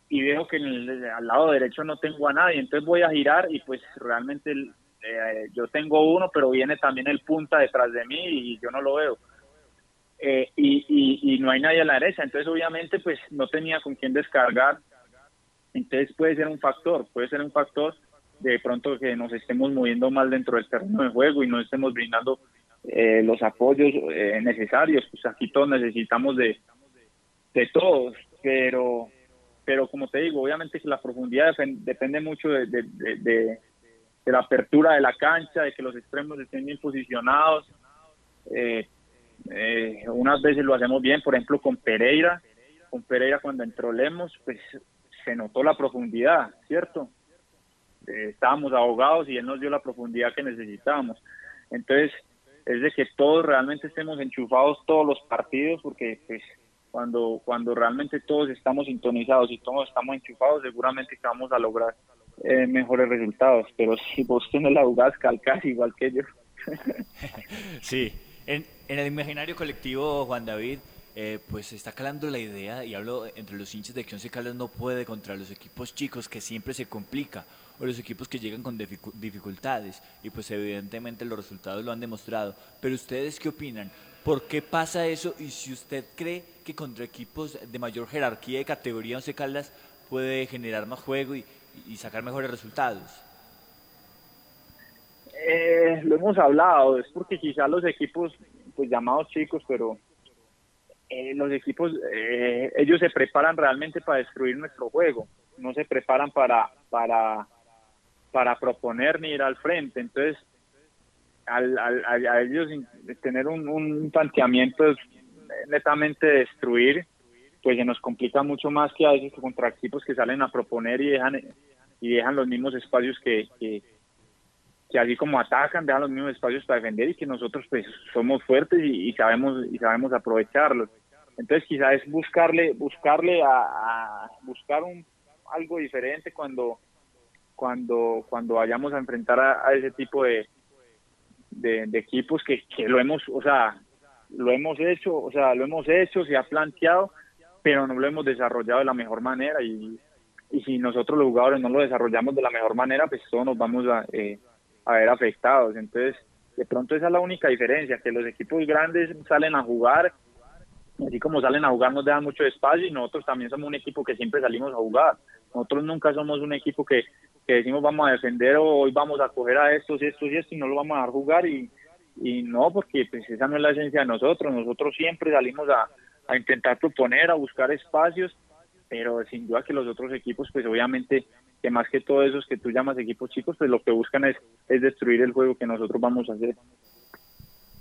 Y veo que en el- al lado derecho no tengo a nadie, entonces voy a girar y pues realmente eh, yo tengo uno, pero viene también el punta detrás de mí y yo no lo veo. Eh, y, y no hay nadie a la derecha, entonces obviamente pues no tenía con quién descargar entonces puede ser un factor, puede ser un factor de pronto que nos estemos moviendo mal dentro del terreno de juego y no estemos brindando eh, los apoyos eh, necesarios. Pues aquí todos necesitamos de, de todos, pero pero como te digo, obviamente que la profundidad depen- depende mucho de, de, de- de- de la apertura de la cancha, de que los extremos estén bien posicionados. Eh, eh, unas veces lo hacemos bien, por ejemplo con Pereira, con Pereira cuando entró Lemos, pues notó la profundidad, ¿cierto? Eh, estábamos ahogados y él nos dio la profundidad que necesitábamos. Entonces, es de que todos realmente estemos enchufados todos los partidos, porque pues cuando, cuando realmente todos estamos sintonizados y todos estamos enchufados, seguramente que vamos a lograr eh, mejores resultados. Pero si vos tenés la jugada calcás igual que yo. [laughs] Sí, en, en el imaginario colectivo, Juan David, eh, pues está calando la idea, y hablo entre los hinchas de que Once Caldas no puede contra los equipos chicos, que siempre se complica, o los equipos que llegan con dificu- dificultades, y pues evidentemente los resultados lo han demostrado. Pero ustedes qué opinan? ¿Por qué pasa eso? Y si usted cree que contra equipos de mayor jerarquía de categoría Once Caldas puede generar más juego y, y sacar mejores resultados. Eh, lo hemos hablado, es porque quizás los equipos, pues llamados chicos, pero eh, los equipos, eh, ellos se preparan realmente para destruir nuestro juego, no se preparan para, para, para proponer ni ir al frente. Entonces, al, al- a ellos tener un, un planteamiento netamente destruir, pues se nos complica mucho más que a veces contra equipos que salen a proponer y dejan y dejan los mismos espacios que, que, que así como atacan, dejan los mismos espacios para defender y que nosotros pues somos fuertes y, sabemos y sabemos aprovecharlos. Entonces quizás es buscarle buscarle a, buscar un algo diferente cuando cuando cuando vayamos a enfrentar a, a ese tipo de, de, de equipos que, que lo hemos, o sea, lo hemos hecho, o sea, lo hemos hecho, se ha planteado, pero no lo hemos desarrollado de la mejor manera y, y si nosotros los jugadores no lo desarrollamos de la mejor manera, pues todos nos vamos a, eh, a ver afectados. Entonces, de pronto esa es la única diferencia, que los equipos grandes salen a jugar, así como salen a jugar nos dejan mucho espacio y nosotros también somos un equipo que siempre salimos a jugar. Nosotros nunca somos un equipo que, que decimos vamos a defender o hoy vamos a coger a estos y estos y estos y no lo vamos a dejar jugar y, y no, porque pues esa no es la esencia de nosotros. Nosotros siempre salimos a, a intentar proponer, a buscar espacios, pero sin duda que los otros equipos, pues obviamente, que más que todo esos que tú llamas equipos chicos, pues lo que buscan es, es destruir el juego que nosotros vamos a hacer.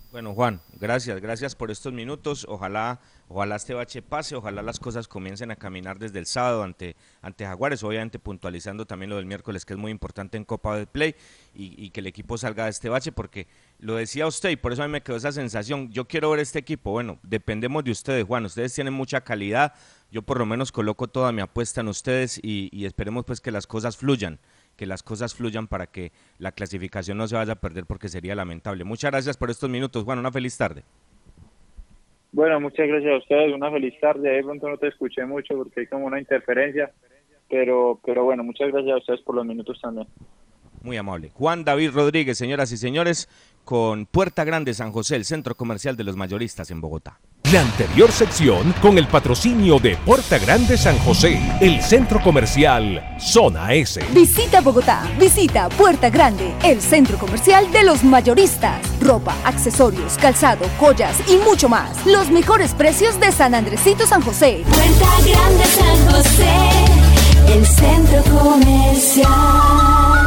Bueno, Juan, gracias, gracias por estos minutos. Ojalá, ojalá este bache pase, ojalá las cosas comiencen a caminar desde el sábado ante, ante Jaguares, obviamente puntualizando también lo del miércoles, que es muy importante en Copa del Play, y, y que el equipo salga de este bache, porque lo decía usted, y por eso a mí me quedó esa sensación. Yo quiero ver este equipo, bueno, dependemos de ustedes, Juan, ustedes tienen mucha calidad, yo por lo menos coloco toda mi apuesta en ustedes y, y esperemos pues que las cosas fluyan que las cosas fluyan para que la clasificación no se vaya a perder porque sería lamentable. Muchas gracias por estos minutos, Juan, una feliz tarde. Bueno, muchas gracias a ustedes, una feliz tarde. De pronto no te escuché mucho porque hay como una interferencia, pero, pero bueno, muchas gracias a ustedes por los minutos también. Muy amable. Juan David Rodríguez, señoras y señores, con Puerta Grande San José, el centro comercial de los mayoristas en Bogotá. La anterior sección con el patrocinio de Puerta Grande San José, el centro comercial Zona S. Visita Bogotá, visita Puerta Grande, el centro comercial de los mayoristas. Ropa, accesorios, calzado, joyas y mucho más. Los mejores precios de San Andresito San José. Puerta Grande San José, el centro comercial.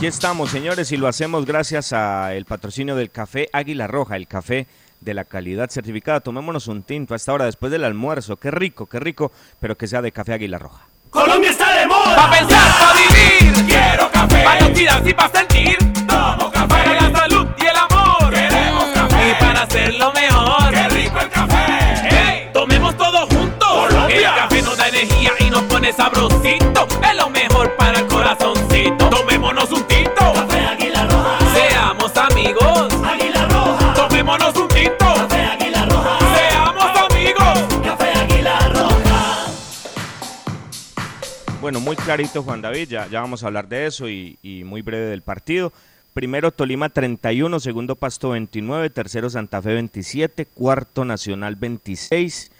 Aquí estamos, señores, y lo hacemos gracias al patrocinio del café Águila Roja, el café de la calidad certificada. Tomémonos un tinto a esta hora después del almuerzo. Qué rico, qué rico, pero que sea de café Águila Roja. Colombia está de moda. Pa' pensar, pa' vivir. Quiero café. Pa' actividad y pa' sentir. Tomo café. Para la salud y el amor. Queremos café. Y para hacerlo mejor. Qué rico el café. Hey, tomemos todos juntos. Colombia. El café nos da energía y nos pone sabrosito. Es lo mejor para el corazoncito. Tomémonos un tinto. Café Águila Roja. Seamos amigos. Águila Roja. Tomémonos un tinto. Café Águila Roja. Seamos amigos. Café Águila Roja. Bueno, muy clarito Juan David, ya, ya vamos a hablar de eso y, y muy breve del partido. Primero Tolima 31, segundo Pasto 29, tercero Santa Fe 27, cuarto Nacional 26,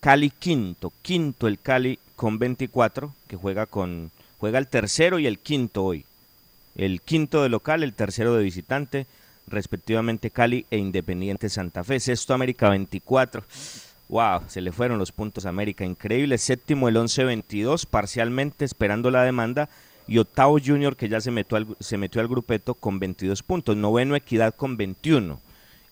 Cali quinto, quinto el Cali con 24, que juega con juega el tercero y el quinto hoy. El quinto de local, el tercero de visitante, respectivamente Cali e Independiente Santa Fe. Sexto América 24. Wow, se le fueron los puntos a América, increíble. Séptimo el 11-22, parcialmente esperando la demanda. Y octavo Junior que ya se metió al, se metió al grupeto con 22 puntos. Noveno Equidad con 21.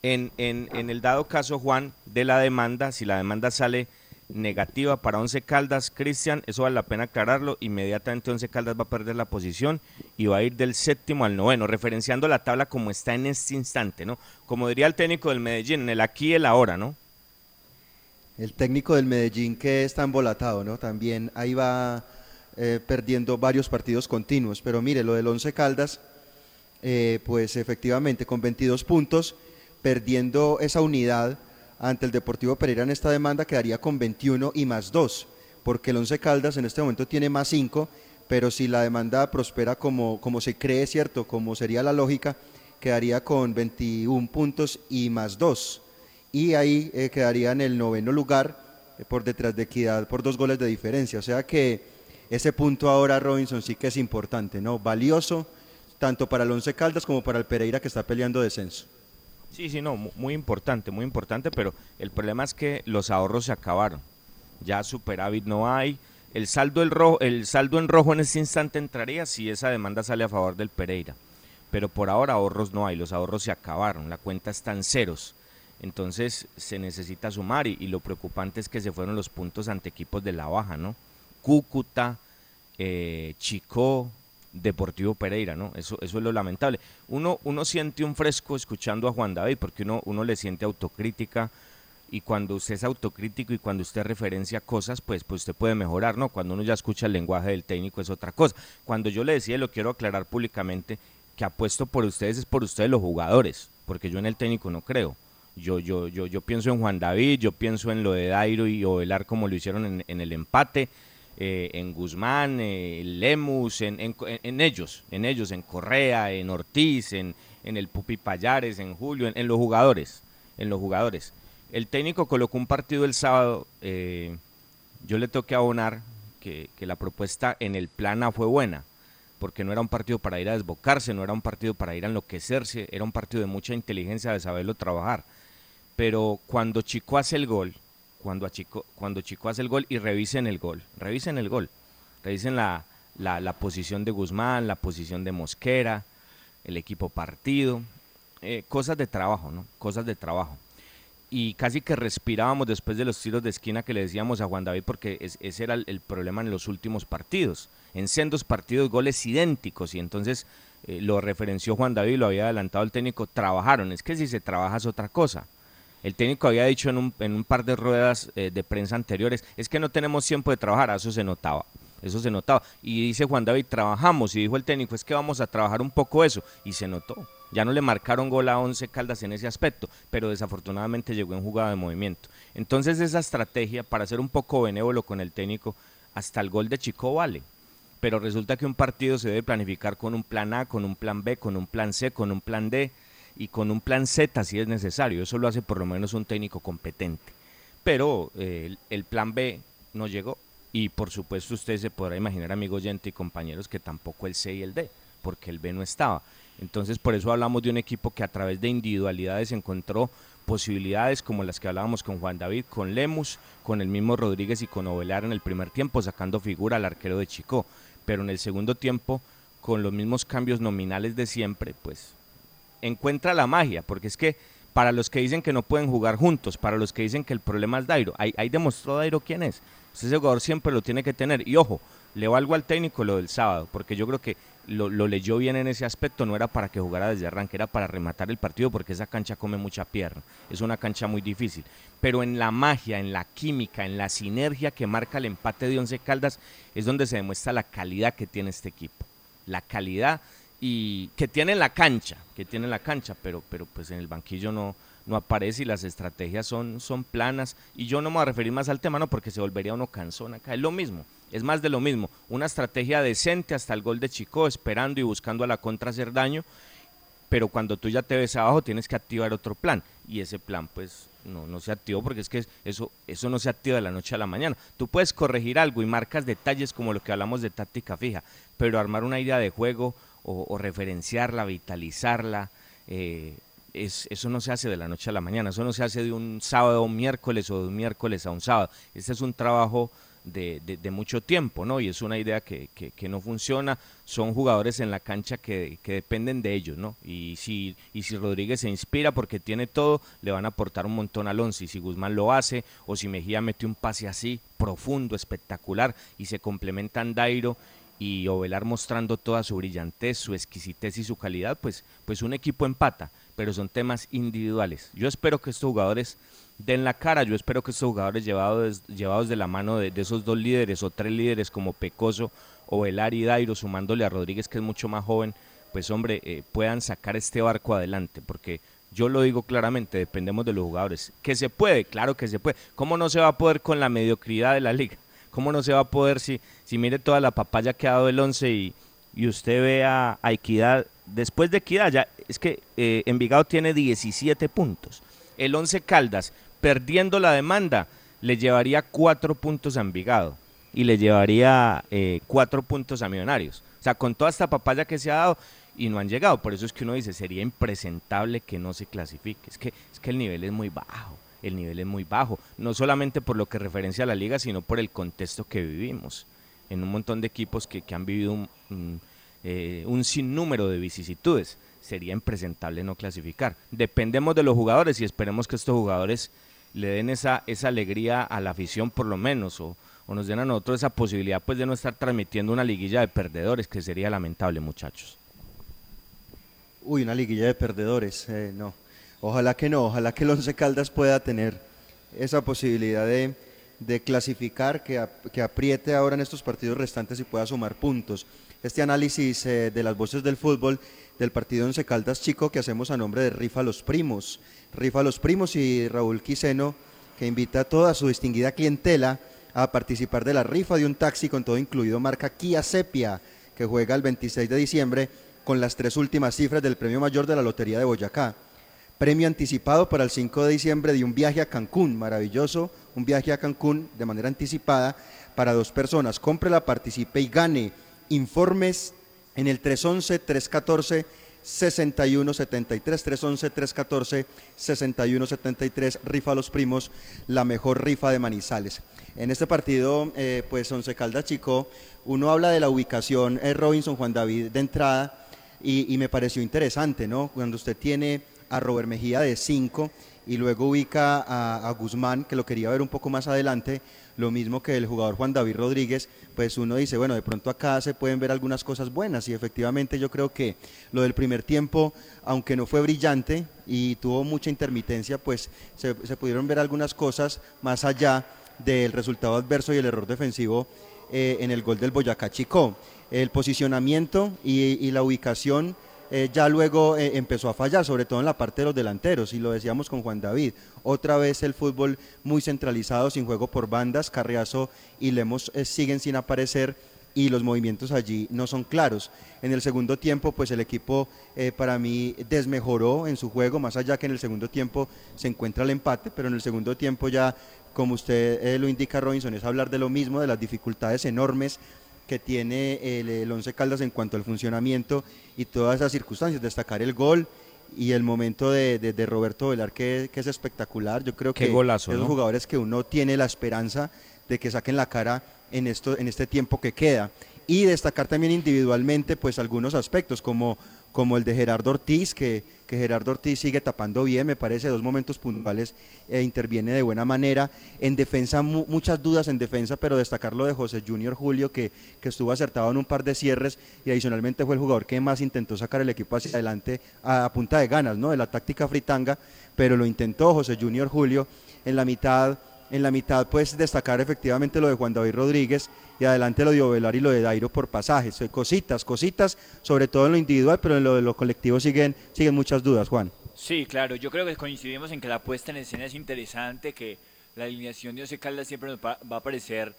En, en, en el dado caso, Juan, de la demanda, si la demanda sale negativa para Once Caldas, Cristian, eso vale la pena aclararlo, inmediatamente Once Caldas va a perder la posición y va a ir del séptimo al noveno, referenciando la tabla como está en este instante, ¿no? Como diría el técnico del Medellín, en el aquí y el ahora, ¿no? El técnico del Medellín que está embolatado, ¿no? También ahí va eh, perdiendo varios partidos continuos, pero mire, lo del Once Caldas, eh, pues efectivamente con 22 puntos, perdiendo esa unidad ante el Deportivo Pereira en esta demanda quedaría con 21 y más 2, porque el Once Caldas en este momento tiene más 5, pero si la demanda prospera como, como se cree, ¿cierto? Como sería la lógica, quedaría con 21 puntos y más 2. Y ahí eh, quedaría en el noveno lugar eh, por detrás de Equidad por dos goles de diferencia. O sea que ese punto ahora, Robinson, sí que es importante, ¿no? Valioso tanto para el Once Caldas como para el Pereira que está peleando descenso. Sí, sí, no, muy importante, muy importante, pero el problema es que los ahorros se acabaron. Ya superávit no hay. El saldo, el, rojo, el saldo en rojo en este instante entraría si esa demanda sale a favor del Pereira. Pero por ahora ahorros no hay, los ahorros se acabaron, la cuenta está en ceros. Entonces se necesita sumar y, lo preocupante es que se fueron los puntos ante equipos de la baja, ¿no? Cúcuta, eh, Chicó, Deportivo Pereira, ¿no? Eso, eso es lo lamentable. Uno, uno siente un fresco escuchando a Juan David, porque uno, uno le siente autocrítica, y cuando usted es autocrítico y cuando usted referencia cosas, pues, pues usted puede mejorar, ¿no? Cuando uno ya escucha el lenguaje del técnico es otra cosa. Cuando yo le decía, lo quiero aclarar públicamente, que apuesto por ustedes es por ustedes los jugadores, porque yo en el técnico no creo. Yo, yo, yo, yo pienso en Juan David, yo pienso en lo de Dairo y Ovelar como lo hicieron en el empate, eh, en Guzmán, eh, Lemus, en, en, en, ellos, en ellos, en Correa, en Ortiz, en, en el Pupi Payares, en Julio, en, los jugadores, en los jugadores. El técnico colocó un partido el sábado, eh, yo le tengo que abonar que, que la propuesta en el plan A fue buena, porque no era un partido para ir a desbocarse, no era un partido para ir a enloquecerse, era un partido de mucha inteligencia, de saberlo trabajar. Pero cuando Chico hace el gol, cuando, Chico, cuando Chico hace el gol y revisen el gol, revisen el gol, revisen la, la, posición de Guzmán, la posición de Mosquera, el equipo partido, eh, cosas de trabajo, ¿no? Cosas de trabajo. Y casi que respirábamos después de los tiros de esquina que le decíamos a Juan David, porque es, ese era el, el, problema en los últimos partidos. En sendos partidos, goles idénticos, y entonces eh, lo referenció Juan David, lo había adelantado el técnico, trabajaron. Es que si se trabaja es otra cosa. El técnico había dicho en un, en un par de ruedas eh, de prensa anteriores, es que no tenemos tiempo de trabajar, eso se notaba. Eso se notaba. Y dice Juan David, trabajamos. Y dijo el técnico, es que vamos a trabajar un poco eso. Y se notó. Ya no le marcaron gol a Once Caldas en ese aspecto, pero desafortunadamente llegó en jugada de movimiento. Entonces esa estrategia, para ser un poco benévolo con el técnico, hasta el gol de Chico vale. Pero resulta que un partido se debe planificar con un plan A, con un plan B, con un plan C, con un plan D y con un plan Z si es necesario. Eso lo hace por lo menos un técnico competente. Pero eh, el, plan B no llegó y por supuesto usted se podrá imaginar, amigo oyente y compañeros, que tampoco el C y el D, porque el B no estaba. Entonces por eso hablamos de un equipo que a través de individualidades encontró posibilidades como las que hablábamos con Juan David, con Lemus, con el mismo Rodríguez y con Ovelar en el primer tiempo, sacando figura al arquero de Chico. Pero en el segundo tiempo, con los mismos cambios nominales de siempre, pues encuentra la magia, porque es que para los que dicen que no pueden jugar juntos, para los que dicen que el problema es Dairo, ahí, demostró Dairo quién es. Ese jugador siempre lo tiene que tener. Y ojo, le valgo al técnico lo del sábado, porque yo creo que lo, lo, leyó bien en ese aspecto, no era para que jugara desde arranque, era para rematar el partido, porque esa cancha come mucha pierna, es una cancha muy difícil. Pero en la magia, en la química, en la sinergia que marca el empate de Once Caldas, es donde se demuestra la calidad que tiene este equipo. La calidad y que tiene la cancha, que tiene la cancha, pero, pero pues en el banquillo no, no aparece y las estrategias son, son planas. Y yo no me voy a referir más al tema, no, porque se volvería uno cansón acá. Es lo mismo, es más de lo mismo. Una estrategia decente hasta el gol de Chico, esperando y buscando a la contra hacer daño. pero cuando tú ya te ves abajo tienes que activar otro plan y ese plan pues no, no se activó porque es que eso, eso no se activa de la noche a la mañana. Tú puedes corregir algo y marcas detalles como lo que hablamos de táctica fija, pero armar una idea de juego o, referenciarla, vitalizarla, eh, es, eso no se hace de la noche a la mañana, eso no se hace de un sábado a un miércoles o de un miércoles a un sábado. Este es un trabajo de, de, mucho tiempo, ¿no? Y es una idea que, que, no funciona. Son jugadores en la cancha que, que, dependen de ellos, ¿no? Y si, y si Rodríguez se inspira porque tiene todo, le van a aportar un montón al once. Y si Guzmán lo hace, o si Mejía mete un pase así, profundo, espectacular, y se complementan Dairo y Ovelar mostrando toda su brillantez, su exquisitez y su calidad, pues, pues un equipo empata, pero son temas individuales. Yo espero que estos jugadores den la cara, yo espero que estos jugadores llevados, llevados de la mano de, esos dos líderes o tres líderes como Pecoso, Ovelar y Dairo, sumándole a Rodríguez que es mucho más joven, pues hombre, eh, puedan sacar este barco adelante, porque yo lo digo claramente, dependemos de los jugadores. Que se puede, claro que se puede. ¿Cómo no se va a poder con la mediocridad de la liga? ¿Cómo no se va a poder si, si mire toda la papaya que ha dado el 11 y, y usted ve a, Equidad, después de Equidad, ya es que eh, Envigado tiene 17 puntos. El 11 Caldas, perdiendo la demanda, le llevaría 4 puntos a Envigado y le llevaría eh, 4 puntos a Millonarios. O sea, con toda esta papaya que se ha dado y no han llegado. Por eso es que uno dice, sería impresentable que no se clasifique. Es que, es que el nivel es muy bajo el nivel es muy bajo, no solamente por lo que referencia a la liga, sino por el contexto que vivimos, en un montón de equipos que, han vivido un, eh, un sinnúmero de vicisitudes. Sería impresentable no clasificar. Dependemos de los jugadores y esperemos que estos jugadores le den esa, esa alegría a la afición por lo menos, o, nos den a nosotros esa posibilidad pues de no estar transmitiendo una liguilla de perdedores, que sería lamentable muchachos. Uy, una liguilla de perdedores, eh, no. Ojalá que no, ojalá que el Once Caldas pueda tener esa posibilidad de, clasificar, que, apriete ahora en estos partidos restantes y pueda sumar puntos. Este análisis eh, de las voces del fútbol del partido Once Caldas Chico que hacemos a nombre de Rifa Los Primos. Rifa Los Primos y Raúl Quiseno, que invita a toda su distinguida clientela a participar de la rifa de un taxi con todo incluido marca Kia Sepia, que juega el 26 de diciembre con las tres últimas cifras del premio mayor de la Lotería de Boyacá premio anticipado para el 5 de diciembre de un viaje a Cancún, maravilloso, un viaje a Cancún de manera anticipada para dos personas. Cómprela, participe y gane. Informes en el 311-314. 6173 311 314 6173 rifa a los primos la mejor rifa de Manizales en este partido eh, pues Once Caldas Chico uno habla de la ubicación eh, Robinson Juan David de entrada y, y me pareció interesante no cuando usted tiene a Robert Mejía de 5 y luego ubica a, Guzmán, que lo quería ver un poco más adelante, lo mismo que el jugador Juan David Rodríguez, pues uno dice, bueno, de pronto acá se pueden ver algunas cosas buenas y efectivamente yo creo que lo del primer tiempo, aunque no fue brillante y tuvo mucha intermitencia, pues se, pudieron ver algunas cosas más allá del resultado adverso y el error defensivo eh, en el gol del Boyacá Chico. El posicionamiento y la ubicación eh, ya luego eh, empezó a fallar, sobre todo en la parte de los delanteros, y lo decíamos con Juan David. Otra vez el fútbol muy centralizado, sin juego por bandas, Carriazo y Lemos eh, siguen sin aparecer y los movimientos allí no son claros. En el segundo tiempo, pues el equipo para mí desmejoró en su juego, más allá que en el segundo tiempo se encuentra el empate, pero en el segundo tiempo ya, como usted lo indica Robinson, es hablar de lo mismo, de las dificultades enormes que tiene el, Once Caldas en cuanto al funcionamiento y todas esas circunstancias, destacar el gol y el momento de, Roberto Velar que, es espectacular. Yo creo que golazo, los jugadores que uno tiene la esperanza de que saquen la cara en, esto, en este tiempo que queda. Y destacar también individualmente pues algunos aspectos como como el de Gerardo Ortiz, que, Gerardo Ortiz sigue tapando bien, me parece, dos momentos puntuales e interviene de buena manera. En defensa, muchas dudas en defensa, pero destacarlo de José Junior Julio, que, que, estuvo acertado en un par de cierres y adicionalmente fue el jugador que más intentó sacar el equipo hacia adelante a, punta de ganas, ¿no? De la táctica fritanga, pero lo intentó José Junior Julio en la mitad en la mitad, pues destacar efectivamente lo de Juan David Rodríguez y adelante lo de Ovelar y lo de Dairo por pasajes. Cositas, cositas, sobre todo en lo individual, pero en lo de lo colectivo siguen, siguen muchas dudas, Juan. Sí, claro, yo creo que coincidimos en que la puesta en escena es interesante, que la alineación de José Caldas siempre nos va, a parecer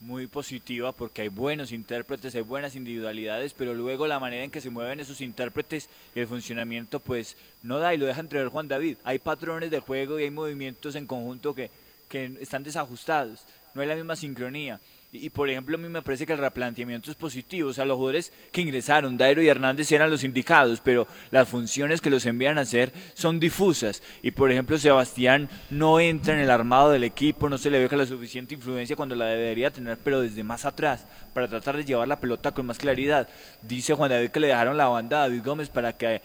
muy positiva porque hay buenos intérpretes, hay buenas individualidades, pero luego la manera en que se mueven esos intérpretes y el funcionamiento pues no da y lo deja entrever Juan David. Hay patrones de juego y hay movimientos en conjunto que, que están desajustados, no hay la misma sincronía. Y, por ejemplo, a mí me parece que el replanteamiento es positivo. O sea, los jugadores que ingresaron, Dairo y Hernández, eran los indicados, pero las funciones que los envían a hacer son difusas. Y por ejemplo, Sebastián no entra en el armado del equipo, no se le ve la suficiente influencia cuando la debería tener, pero desde más atrás, para tratar de llevar la pelota con más claridad. Dice Juan David que le dejaron la banda a David Gómez para que eh,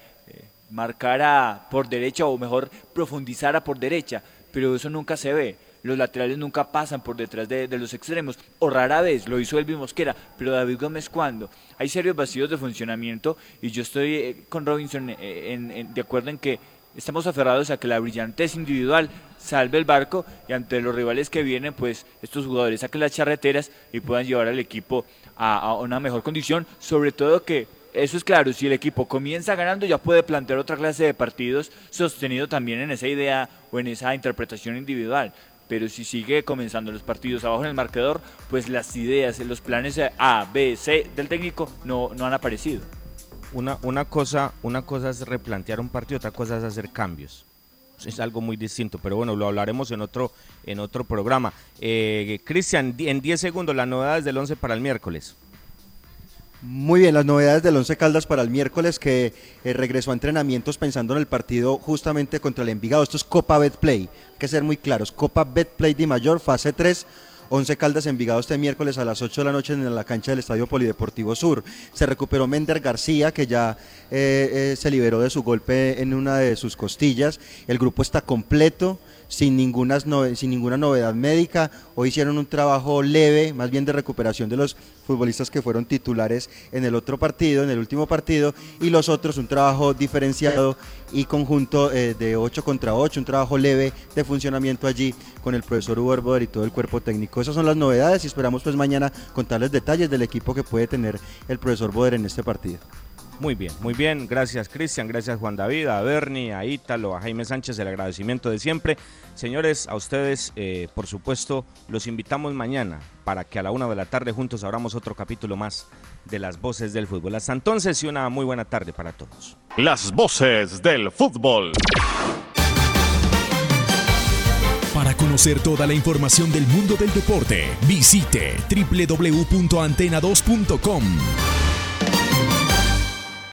marcara por derecha o mejor profundizara por derecha, pero eso nunca se ve los laterales nunca pasan por detrás de, los extremos, o rara vez lo hizo Elvis Mosquera, pero David Gómez cuando hay serios vacíos de funcionamiento y yo estoy eh, con Robinson eh, de acuerdo en que estamos aferrados a que la brillantez individual salve el barco y ante los rivales que vienen, pues estos jugadores saquen las charreteras y puedan llevar al equipo a una mejor condición, sobre todo que eso es claro, si el equipo comienza ganando ya puede plantear otra clase de partidos sostenido también en esa idea o en esa interpretación individual pero si sigue comenzando los partidos abajo en el marcador, pues las ideas, los planes A, B, C del técnico no, no han aparecido. Una, una, cosa, una cosa es replantear un partido, otra cosa es hacer cambios. Es algo muy distinto, pero bueno, lo hablaremos en otro, en otro programa. Eh, Cristian, en 10 segundos, las novedades del 11 para el miércoles. Muy bien, las novedades del Once Caldas para el miércoles que eh, regresó a entrenamientos pensando en el partido justamente contra el Envigado. Esto es Copa Betplay, hay que ser muy claros. Copa Betplay de Mayor, fase 3. Once Caldas Envigado este miércoles a las 8 de la noche en la cancha del Estadio Polideportivo Sur. Se recuperó Mender García, que ya eh, eh, se liberó de su golpe en una de sus costillas. El grupo está completo sin ninguna, novedad médica. Hoy hicieron un trabajo leve, más bien de recuperación de los futbolistas que fueron titulares en el otro partido, en el último partido, y los otros un trabajo diferenciado y conjunto eh, de 8 contra 8, un trabajo leve de funcionamiento allí con el profesor Boder y todo el cuerpo técnico. Esas son las novedades y esperamos pues mañana contarles detalles del equipo que puede tener el profesor Boder en este partido. Muy bien, muy bien. Gracias Cristian, gracias Juan David, a Bernie, a Ítalo, a Jaime Sánchez, el agradecimiento de siempre. Señores, a ustedes, eh, por supuesto, los invitamos mañana para que a la una de la tarde juntos abramos otro capítulo más de las voces del fútbol. Hasta entonces y una muy buena tarde para todos. Las voces del fútbol. Para conocer toda la información del mundo del deporte, visite www.antena2.com.